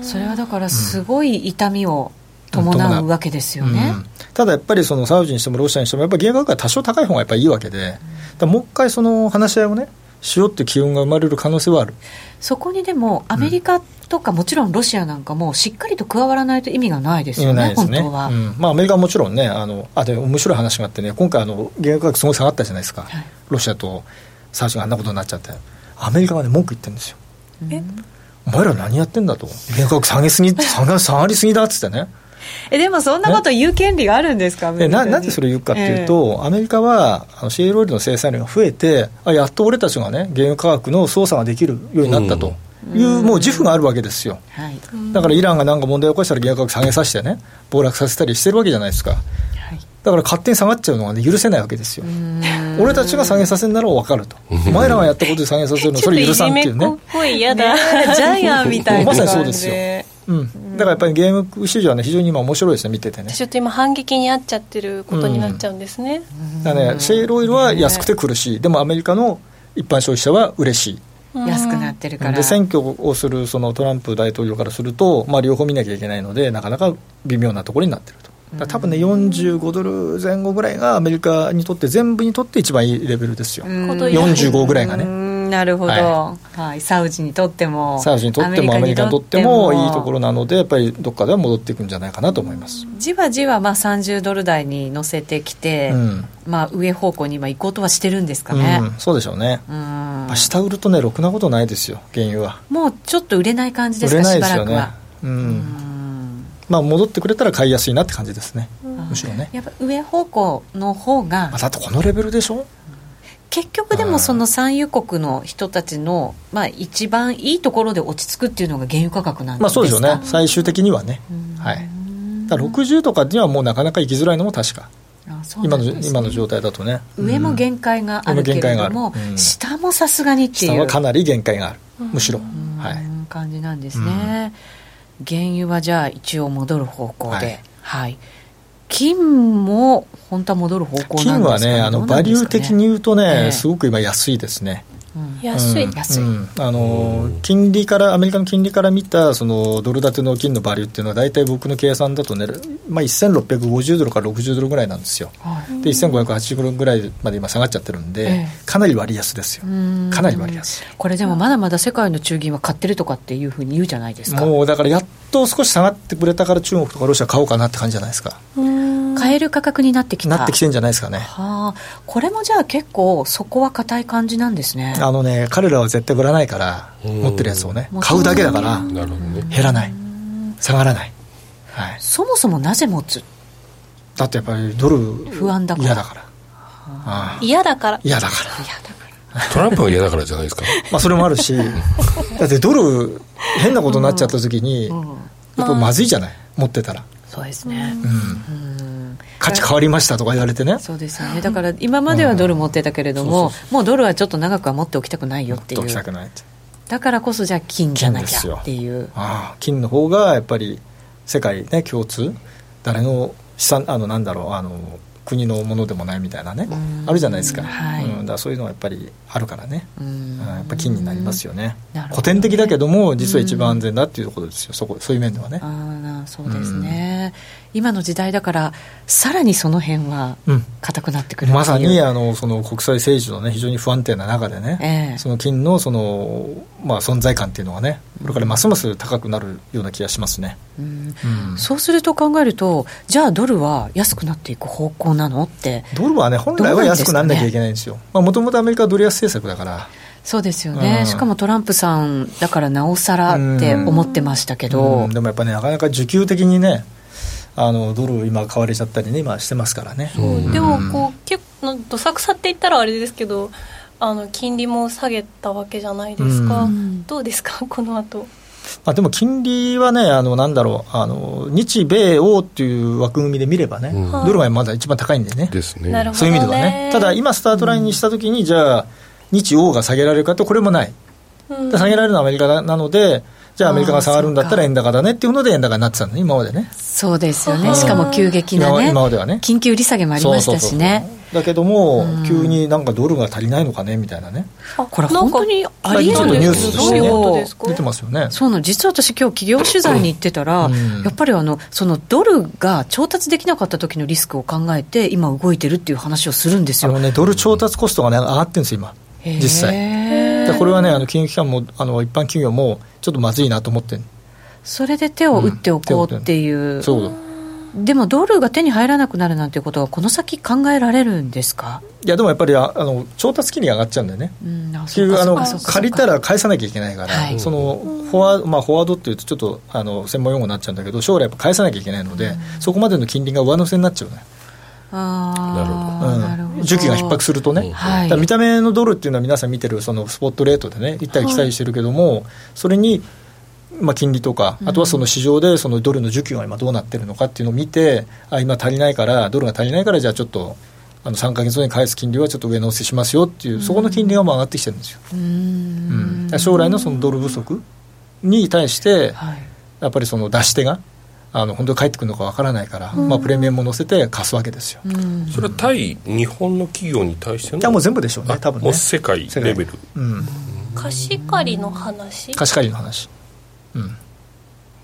Speaker 1: それはだからすごい痛みを伴うわけですよね、
Speaker 2: うん。ただやっぱりそのサウジにしてもロシアにしても、やっぱり原油価格が多少高い方がやっぱりいいわけで、だからもう一回その話し合いをね、しようっていう機運が生まれる可能性はある。
Speaker 1: そこにでもアメリカとか、もちろんロシアなんかもしっかりと加わらないと意味がないですよね、
Speaker 2: ね。
Speaker 1: 本当は、
Speaker 2: うん。まあ、アメリカはもちろんね、あのあで面白い話があってね、今回あの、原油価格すごい下がったじゃないですか、
Speaker 1: はい。
Speaker 2: ロシアとサウジがあんなことになっちゃって、アメリカがね、文句言ってるんですよ。
Speaker 4: え？
Speaker 2: お前ら何やってんだと、原油価格下げすぎ、下が下がりすぎだっつってね。
Speaker 1: えでもそんなこと言う権利があるんですか、アメ
Speaker 2: で
Speaker 1: リカに。
Speaker 2: ななんでそれを言うかっていうと、アメリカはあのシェールオイルの生産量が増えて、あやっと俺たちがね、原油価格の操作ができるようになったと。いう、もう自負があるわけですよ。
Speaker 1: はい。
Speaker 2: だからイランがなんか問題を起こしたら原油価格下げさせてね、暴落させたりしてるわけじゃないですか。
Speaker 1: はい。
Speaker 2: だから勝手に下がっちゃうのは、ね、許せないわけですよ。俺たちが下げさせるなら分かると。お前らがやったことで下げさせるの、それ許さんっていうね
Speaker 4: ちょっ。ぽい嫌だ、
Speaker 1: ジャイアンみたいな
Speaker 2: ま
Speaker 1: 感じ
Speaker 2: さにそうですようん。だからやっぱりゲーム市場はね、非常に今面白いですね、見ててね。
Speaker 4: ちょっと今反撃にあっちゃってることになっちゃうんですね、
Speaker 2: だからね、シェールオイルは安くて苦しい。でもアメリカの一般消費者は嬉しい。
Speaker 1: 安くなってるから
Speaker 2: で選挙をするそのトランプ大統領からすると、まあ、両方見なきゃいけないので、なかなか微妙なところになってると。多分ね、45ドル前後ぐらいがアメリカにとって、全部にとって一番いいレベルですよ。
Speaker 1: うん
Speaker 4: 程よい
Speaker 2: 45ぐらいがね。
Speaker 1: うんなるほど、
Speaker 2: は
Speaker 1: はいサウジにとっても
Speaker 2: サウジにとってもアメリカにとってもいいところなので、やっぱりどっかでは戻っていくんじゃないかなと思います。
Speaker 1: じわじわまあ30ドル台に乗せてきて、
Speaker 2: うん
Speaker 1: まあ、上方向に今行こうとはしてるんですかね、
Speaker 2: うん、そうでしょうね。
Speaker 1: うん
Speaker 2: 下売るとね、ろくなことないですよ、原油は。
Speaker 1: もうちょっと売れない感じで
Speaker 2: 売
Speaker 1: すか
Speaker 2: れないですよね
Speaker 1: しばらくは。。
Speaker 2: う。
Speaker 1: うんん
Speaker 2: まあ、戻ってくれたら買いやすいなって感じですね。むしろね。
Speaker 1: やっぱ上方向の方が
Speaker 2: まあ、だってこのレベルでしょ？
Speaker 1: 結局でもその産油国の人たちの、まあ、一番いいところで落ち着くっていうのが原油価格なんですか、
Speaker 2: まあそうですよね、最終的にはね、はい、だから60とかにはもうなかなか行きづらいのも確か、
Speaker 1: あそうな
Speaker 2: 今の今の状態だとね、
Speaker 1: 上も限界があるけれども、
Speaker 2: うん。
Speaker 1: 下もさすがにっていう。
Speaker 2: 下はかなり限界がある、むしろ、
Speaker 1: うん。
Speaker 2: はい、
Speaker 1: 感じなんですね、原油はじゃあ一応戻る方向で、
Speaker 2: はい。
Speaker 1: はい。金も本当は戻る方向なんですか、
Speaker 2: 金はね、あのバリュー的に言うとね、
Speaker 1: ええ。
Speaker 2: すごく今、安いですね。
Speaker 1: うん。
Speaker 4: 安い、
Speaker 2: うん
Speaker 1: 安い。
Speaker 2: うん。あの金利からアメリカの金利から見たそのドル建ての金のバリューっていうのは大体僕の計算だとね、まあ、1650ドルから60ドルぐらいなんですよ。
Speaker 1: はい。
Speaker 2: で1580ドルぐらいまで今下がっちゃってるんで、
Speaker 1: ええ。
Speaker 2: かなり割安ですよ。
Speaker 1: うん。
Speaker 2: かなり割安。
Speaker 1: これでもまだまだ世界の中銀は買ってるとかっていうふうに言うじゃないですか。
Speaker 2: もうだからやっと少し下がってくれたから中国とかロシア買おうかなって感じじゃないですか
Speaker 1: 買える価格になってきた。
Speaker 2: なってきてんじゃないですかね。
Speaker 1: はあ。これもじゃあ結構そこは硬い感じなんですね。
Speaker 2: あのね彼らは絶対売らないから
Speaker 3: うん。
Speaker 2: 持ってるやつをね。
Speaker 1: うん
Speaker 2: 買うだけだから減らない。下がらない、はい、
Speaker 1: そもそもなぜ持つ？
Speaker 2: だってやっぱりドル
Speaker 1: 不安だから。
Speaker 2: 嫌だから。
Speaker 4: 嫌だから。
Speaker 2: 嫌だから。
Speaker 1: いやだから。
Speaker 3: トランプが嫌だからじゃないですか。
Speaker 2: まあそれもあるし。だってドル変なことになっちゃった時に、
Speaker 1: うん。
Speaker 2: やっぱまずいじゃない。持ってたら、
Speaker 1: そうですね。
Speaker 2: うん、
Speaker 1: うん
Speaker 2: 価値変わりましたとか言われてね。
Speaker 1: そうですよね。だから今まではドル持ってたけれども、もうドルはちょっと長くは持っておきたくないよってい
Speaker 2: 持っておきた
Speaker 1: う
Speaker 2: くない
Speaker 1: だからこそじゃあ金じゃなき
Speaker 2: 金ですよ
Speaker 1: ゃっていう。
Speaker 2: ああ金の方がやっぱり世界ね共通。誰の資産あのなんだろうあの国のものでもないみたいなね。あるじゃないですか,、
Speaker 1: はい。
Speaker 2: うん、だそういうのはやっぱりあるからね、
Speaker 1: う
Speaker 2: うんん、やっぱ金になりますよね。
Speaker 1: ね。
Speaker 2: 古典的だけども実は一番安全だっていうところですよ。そこそういう面ではね。
Speaker 1: ああそうですね、今の時代だからさらにその辺は
Speaker 2: うん。
Speaker 1: 硬くなってくるう。
Speaker 2: まさにあのその国際政治の、ね、非常に不安定な中でね、
Speaker 1: ええ。
Speaker 2: その金のその、まあ、存在感っていうのはね、これからますます高くなるような気がしますね。
Speaker 1: うん。
Speaker 2: うん。
Speaker 1: そうすると考えるとじゃあドルは安くなっていく方向なのって。
Speaker 2: ドルはね、本来は安くならなきゃいけないんですよ。もともとアメリカはドル安政策だから、
Speaker 1: そうですよね、
Speaker 2: うん。
Speaker 1: しかもトランプさんだからなおさらって思ってましたけど、
Speaker 2: うん。でもやっぱね、なかなか需給的にね、あのドル今買われちゃったりね、今してますからね。
Speaker 4: でもこう結構どさくさって言ったらあれですけどあの金利も下げたわけじゃないですか、
Speaker 1: うん。
Speaker 4: どうですかこの後。
Speaker 2: まあ、でも金利はね、あのなんだろうあの、日米欧っていう枠組みで見ればね、
Speaker 3: うん。
Speaker 2: ドルがまだ一番高いんでね。
Speaker 3: ですね。
Speaker 4: なるほど
Speaker 2: そういう意味ではね、ただ今、スタートラインにしたときに、じゃあ、日欧が下げられるかと、これもない、
Speaker 4: うん。
Speaker 2: で下げられるのはアメリカなので、じゃあ、アメリカが下がるんだったら円高だねっていうので、円高になってたのね、今までね、
Speaker 1: そうですよね、
Speaker 4: うん。
Speaker 1: しかも急激な
Speaker 2: 今
Speaker 1: ね
Speaker 2: 今まではね。
Speaker 1: 緊急利下げもありましたしね。
Speaker 2: だけども、
Speaker 1: うん。
Speaker 2: 急になんかドルが足りないのかねみたいなね、
Speaker 4: あ
Speaker 1: これ本当にありえ
Speaker 2: ちょっと
Speaker 1: るんで
Speaker 2: ニュースとして
Speaker 1: すけど
Speaker 2: 出てますよね。
Speaker 1: そうなの。実は私今日企業取材に行ってたら、
Speaker 2: うん。
Speaker 1: やっぱりあのそのドルが調達できなかった時のリスクを考えて今動いてるっていう話をするんですよ。
Speaker 2: あのね、ドル調達コストがね、上がってるんですよ、今、実際。これはね、あの金融機関もあの一般企業も、ちょっとまずいなと思ってる
Speaker 1: それで手を打っておこうっていう、
Speaker 2: そう。
Speaker 1: でもドルが手に入らなくなるなんていうことはこの先考えられるんですか、
Speaker 2: いや、でもやっぱりああの調達金利が上がっちゃうんだよね。
Speaker 1: うん、あ
Speaker 2: 結局あの借りたら返さなきゃいけないから、
Speaker 1: はい。
Speaker 2: そのフォワ,、まあ、フォワードっていうとちょっとあの専門用語になっちゃうんだけど将来やっぱ返さなきゃいけないので、そこまでの金利が上乗せになっちゃうね、
Speaker 1: あー
Speaker 2: うん。
Speaker 1: なるほど
Speaker 2: 需給が逼迫するとね、
Speaker 1: はい。
Speaker 2: 見た目のドルっていうのは皆さん見てるそのスポットレートでね行ったり来たりしてるけども、それに、まあ、金利とかあとはその市場でそのドルの需給が今どうなってるのかっていうのを見てあ今足りないからドルが足りないからじゃあちょっとあの3か月後に返す金利はちょっと上乗せしますよっていうそこの金利がもう上がってきてるんですよ、
Speaker 1: う
Speaker 2: ん。将来のそのドル不足に対して
Speaker 1: はい。
Speaker 2: やっぱりその出し手があの本当に返ってくるのかわからないから、まあ、プレミアムを乗せて貸すわけですよ、い
Speaker 1: うん。
Speaker 3: それは対日本の企業に対しての
Speaker 2: やもう全部でしょうね
Speaker 3: あ
Speaker 2: 多分ね。
Speaker 3: もう世界レベル。
Speaker 2: うん、
Speaker 4: 貸し借りの話？
Speaker 2: 貸し借りの話、うん、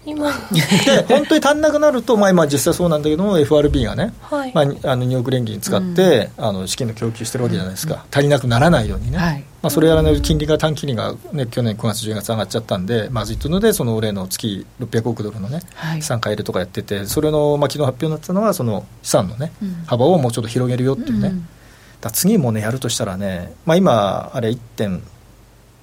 Speaker 4: 今
Speaker 2: で本当に足んなくなると、まあ、今実際そうなんだけども FRB がね、
Speaker 4: はい、
Speaker 2: まあ、にあの2億連銀使って、あの資金の供給してるわけじゃないですか、足りなくならないようにね、
Speaker 1: はい。
Speaker 2: まあ、それやらないと金利が短期利が、ね、去年9月10月上がっちゃったんでまずいというのでその例の月600億ドルのね
Speaker 1: はい。
Speaker 2: 資産買えるとかやっててそれの、まあ、昨日発表になってたのはその資産のね、
Speaker 1: うん。
Speaker 2: 幅をもうちょっと広げるよっていうね、
Speaker 1: うん。
Speaker 2: だ次もねやるとしたらね、まあ、今あれ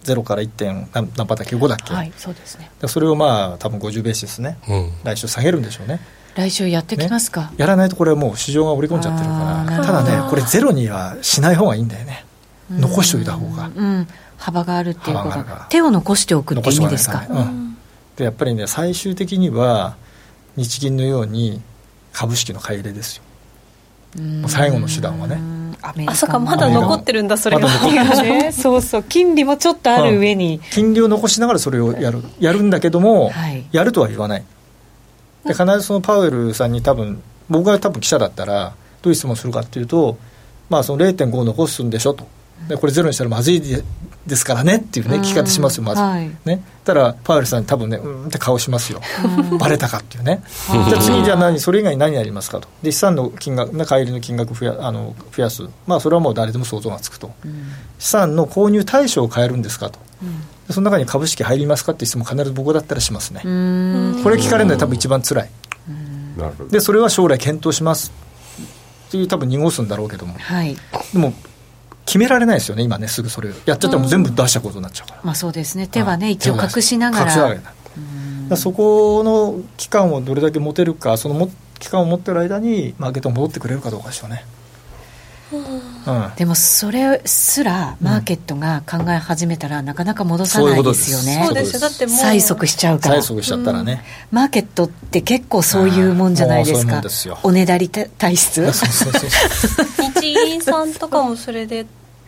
Speaker 2: 1.0から 1. 点何何パーだっけ5だっけ、
Speaker 1: はいそうですね。
Speaker 2: でそれをまあ多分50ベーシスね
Speaker 3: うん。
Speaker 2: 来週下げるんでしょうね。
Speaker 1: 来週やってきますか、
Speaker 2: やらないとこれはもう市場が織り込んじゃってるからただねこれゼロにはしない方がいいんだよね。
Speaker 1: うん。
Speaker 2: 残しといた方が。
Speaker 1: うん、幅があるっていうこと
Speaker 2: 幅が
Speaker 1: 手を残しておくっていう意味ですか
Speaker 2: ねうん。でやっぱりね最終的には日銀のように株式の買い入れですよ。最後の手段はね
Speaker 4: あそっかまだ残ってるんだそれが。
Speaker 1: ね。そうそう金利もちょっとある上に、
Speaker 2: 金利を残しながらそれをやるやるんだけども、
Speaker 1: はい。
Speaker 2: やるとは言わない。で必ずそのパウエルさんに多分僕が多分記者だったらどういう質問するかっていうと、まあ、その0.5残すんでしょと。でこれゼロにしたらまずいでですからねっていうね
Speaker 1: うん。
Speaker 2: 聞き方しますよまず、
Speaker 1: はい。
Speaker 2: ね。たらパウエルさん多分ねうんって顔しますよ。バレたかっていうね。じ
Speaker 1: うん
Speaker 2: ゃあ次じゃあ何それ以外に何やりますかと。で資産の金額ね買い入れの金額増やあの増やす。まあそれはもう誰でも想像がつくと。
Speaker 1: うん。
Speaker 2: 資産の購入対象を変えるんですかと。
Speaker 1: うん。
Speaker 2: でその中に株式入りますかって質問必ず僕だったらしますね、
Speaker 1: うん。
Speaker 2: これ聞かれるのは多分一番辛い。
Speaker 3: なるほど。
Speaker 2: でそれは将来検討します。っていう多分濁すんだろうけども。
Speaker 1: はい。
Speaker 2: でも決められないですよね今ねすぐそれを。やっちゃったらもう全部出したことになっちゃうから、
Speaker 1: まあそうですね。手はね
Speaker 2: うん
Speaker 1: 一応隠しながら。
Speaker 2: そこの期間をどれだけ持てるかそのも期間を持ってる間にマーケットが戻ってくれるかどうかですよね、うん、
Speaker 1: でもそれすらマーケットが考え始めたらなかなか戻さないで
Speaker 2: す
Speaker 1: すよね。
Speaker 4: そうです。よ。だってもう
Speaker 1: 催促しちゃうから。
Speaker 2: 催促しちゃったらね、
Speaker 1: マーケットって結構そういうもんじゃないです
Speaker 2: もうそうすよ。
Speaker 1: おねだり体質。
Speaker 2: そうそうそうそう。
Speaker 4: 日銀さんとかもそれで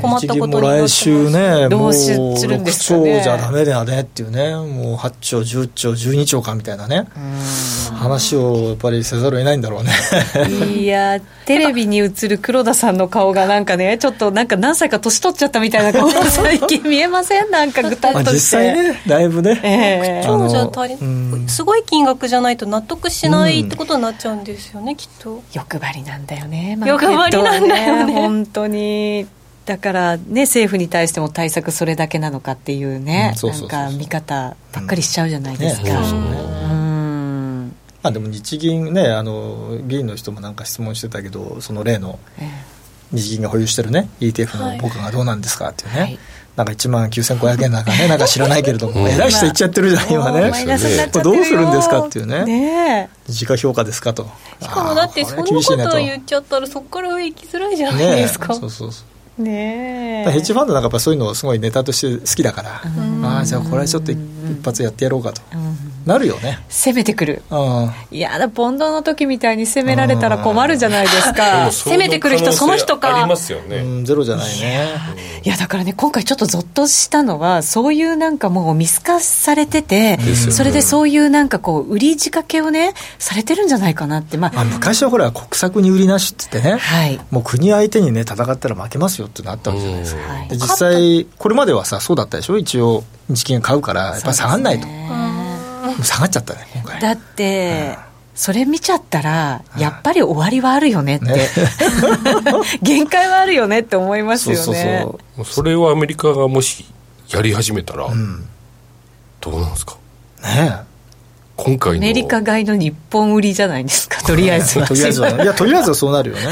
Speaker 4: 困ったことになって
Speaker 2: 来週ね
Speaker 1: どうするんですかね。
Speaker 2: もう6兆じゃダメだよねっていうね。もう8兆10兆12兆かみたいなね。話をやっぱりせざるを得ないんだろうね。
Speaker 1: いやテレビに映る黒田さんの顔がなんかねちょっとなんか何歳か年取っちゃったみたいな顔が 最近見えません？なんか具体
Speaker 2: まあ実
Speaker 1: として、
Speaker 2: 際ねだいぶね、
Speaker 1: ええ。
Speaker 2: あの
Speaker 4: じゃ足り
Speaker 2: うん。
Speaker 4: すごい金額じゃないと納得しないってことになっちゃうんですよね、きっと。
Speaker 1: 欲張りなんだよね。
Speaker 4: 欲張りなんだよね
Speaker 1: 本当にだからね政府に対しても対策それだけなのかっていうね、
Speaker 2: う
Speaker 1: なんか見方ばっかりしちゃうじゃないですか、
Speaker 2: まあ、でも日銀ねあの議員の人もなんか質問してたけどその例の
Speaker 1: え
Speaker 2: 日銀が保有してるね ETF
Speaker 4: はい。
Speaker 2: の僕がどうなんですかっていうね、
Speaker 1: はい。
Speaker 2: なんか1万9500円なんかね なんか知らないけれども偉い人言っちゃってるじゃん今ね。これどうするんですかっていうね。
Speaker 1: ね
Speaker 2: 自家評価ですかと。
Speaker 4: しかもだってそんなこと言っちゃったらそこから上行きづらいじゃない
Speaker 2: ね
Speaker 4: ですか、
Speaker 2: そうそうそう。
Speaker 1: えねえ。
Speaker 2: ヘッジファンドなんかやっぱそういうのすごいネタとして好きだから。
Speaker 1: ん。
Speaker 2: ああじゃあこれはちょっと一一発やってやろうかとなるよね。
Speaker 1: 攻めてくる。
Speaker 2: うん。
Speaker 1: いやだポンドの時みたいに攻められたら困るじゃないですか。攻めてくる人その人か
Speaker 3: ありますよね、
Speaker 2: うんゼロじゃないね。
Speaker 1: いやだからね今回ちょっとゾッとしたのはそういうなんかもう見透かされてて、それでそういうなんかこう売り仕掛けをねされてるんじゃないかなって。まあ
Speaker 2: あ昔はほら国策に売りなしって言ってね。
Speaker 1: はい。
Speaker 2: もう国相手にね戦ったら負けますよってのあったわけじゃないですか。
Speaker 1: はい
Speaker 2: で実際これまではさそうだったでしょ？一応日銀が買うからやっぱり下がんないと、下がっちゃったね今回。
Speaker 1: だって、それ見ちゃったらやっぱり終わりはあるよねって、
Speaker 2: ね。
Speaker 1: 限界はあるよねって思いますよね。
Speaker 2: そうそうそう。
Speaker 3: それをアメリカがもしやり始めたら、
Speaker 2: うん。
Speaker 3: どうなんですか？
Speaker 2: ね
Speaker 3: 今回の
Speaker 1: アメリカ買いの日本売りじゃないですか とりあえずは。
Speaker 2: とりあえずは いやとりあえずはそうなるよね。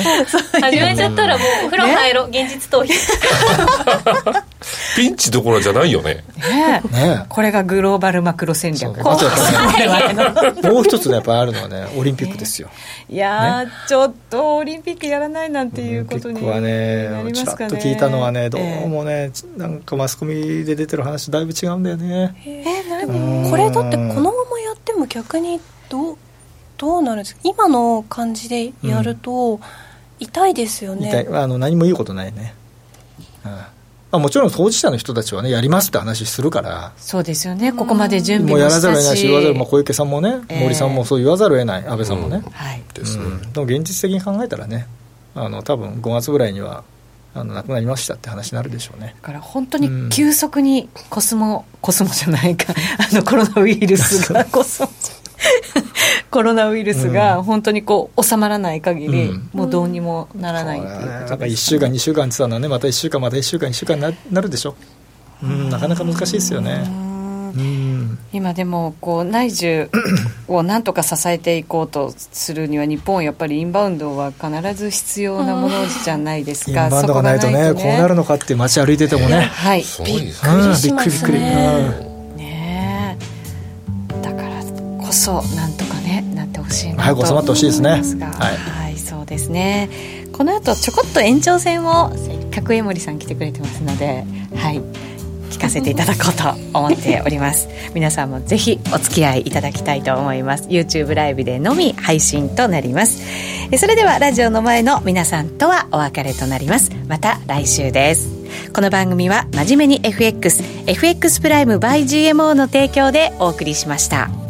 Speaker 4: 始めちゃったらもうお風呂入ろう、現実逃避。
Speaker 3: ピンチどころじゃないよね。
Speaker 1: ね。
Speaker 2: ね
Speaker 1: これがグローバルマクロ戦略。
Speaker 2: もう一つねやっぱりあるのはねオリンピックですよ。
Speaker 1: いやー、ちょっとオリンピックやらないなんていうことに
Speaker 2: は
Speaker 1: な
Speaker 2: ね。ちらっと聞いたのはねどう
Speaker 1: え
Speaker 2: もねなんかマスコミで出てる話だいぶ違うんだよね。
Speaker 1: ええ
Speaker 2: うん。
Speaker 4: これだってこのままやっても逆にどうどうなるんですか？今の感じでやると痛いですよね、
Speaker 2: 痛い。あの何も言うことないね、うん。まあ、もちろん当事者の人たちはねやりますって話するから。
Speaker 1: そうですよね。ここまで準備
Speaker 2: もうやらざるを得ないし言わざる、まあ、小池さんもね、
Speaker 1: ええ。
Speaker 2: 森さんもそう言わざるを得ない安倍さんもね、
Speaker 1: はい。
Speaker 3: ですね、
Speaker 2: うんでも現実的に考えたらねあの多分5月ぐらいにはあの亡くなりましたって話になるでしょうね。
Speaker 1: だから本当に急速にコスモ、コスモじゃないか。あのコロナウイルスがコスモ。コロナウイルスが 本当にこう収まらない限り、
Speaker 2: うん。
Speaker 1: もうどうにもならない
Speaker 2: これ
Speaker 1: っていう
Speaker 2: はね。なんか1
Speaker 1: ことです
Speaker 2: 週間2週間って言ってたのはねまた1週間また1週間2週間にななるでしょ。うんなかなか難しいですよね。うん
Speaker 1: 今でもこう内需をなんとか支えていこうとするには日本はやっぱりインバウンドは必ず必要なものじゃないですか、
Speaker 2: インバウンドがないとねこうなるのかって街歩いててもね。
Speaker 1: はい。
Speaker 2: びっくりびっくり、
Speaker 1: ね。え。だからこそなんとかねなってほしいなと
Speaker 2: 早く収まってほしいですね。
Speaker 1: 思ますが
Speaker 2: はい。
Speaker 1: はい、そうですね。この後ちょこっと延長戦をせっかく江森さん来てくれてますのではい聞かせていただこうと思っております。皆さんもぜひお付き合いいただきたいと思います。YouTube ライブでのみ配信となります。えそれではラジオの前の皆さんとはお別れとなります。また来週です。この番組は真面目に FXFX プライム by GMO の提供でお送りしました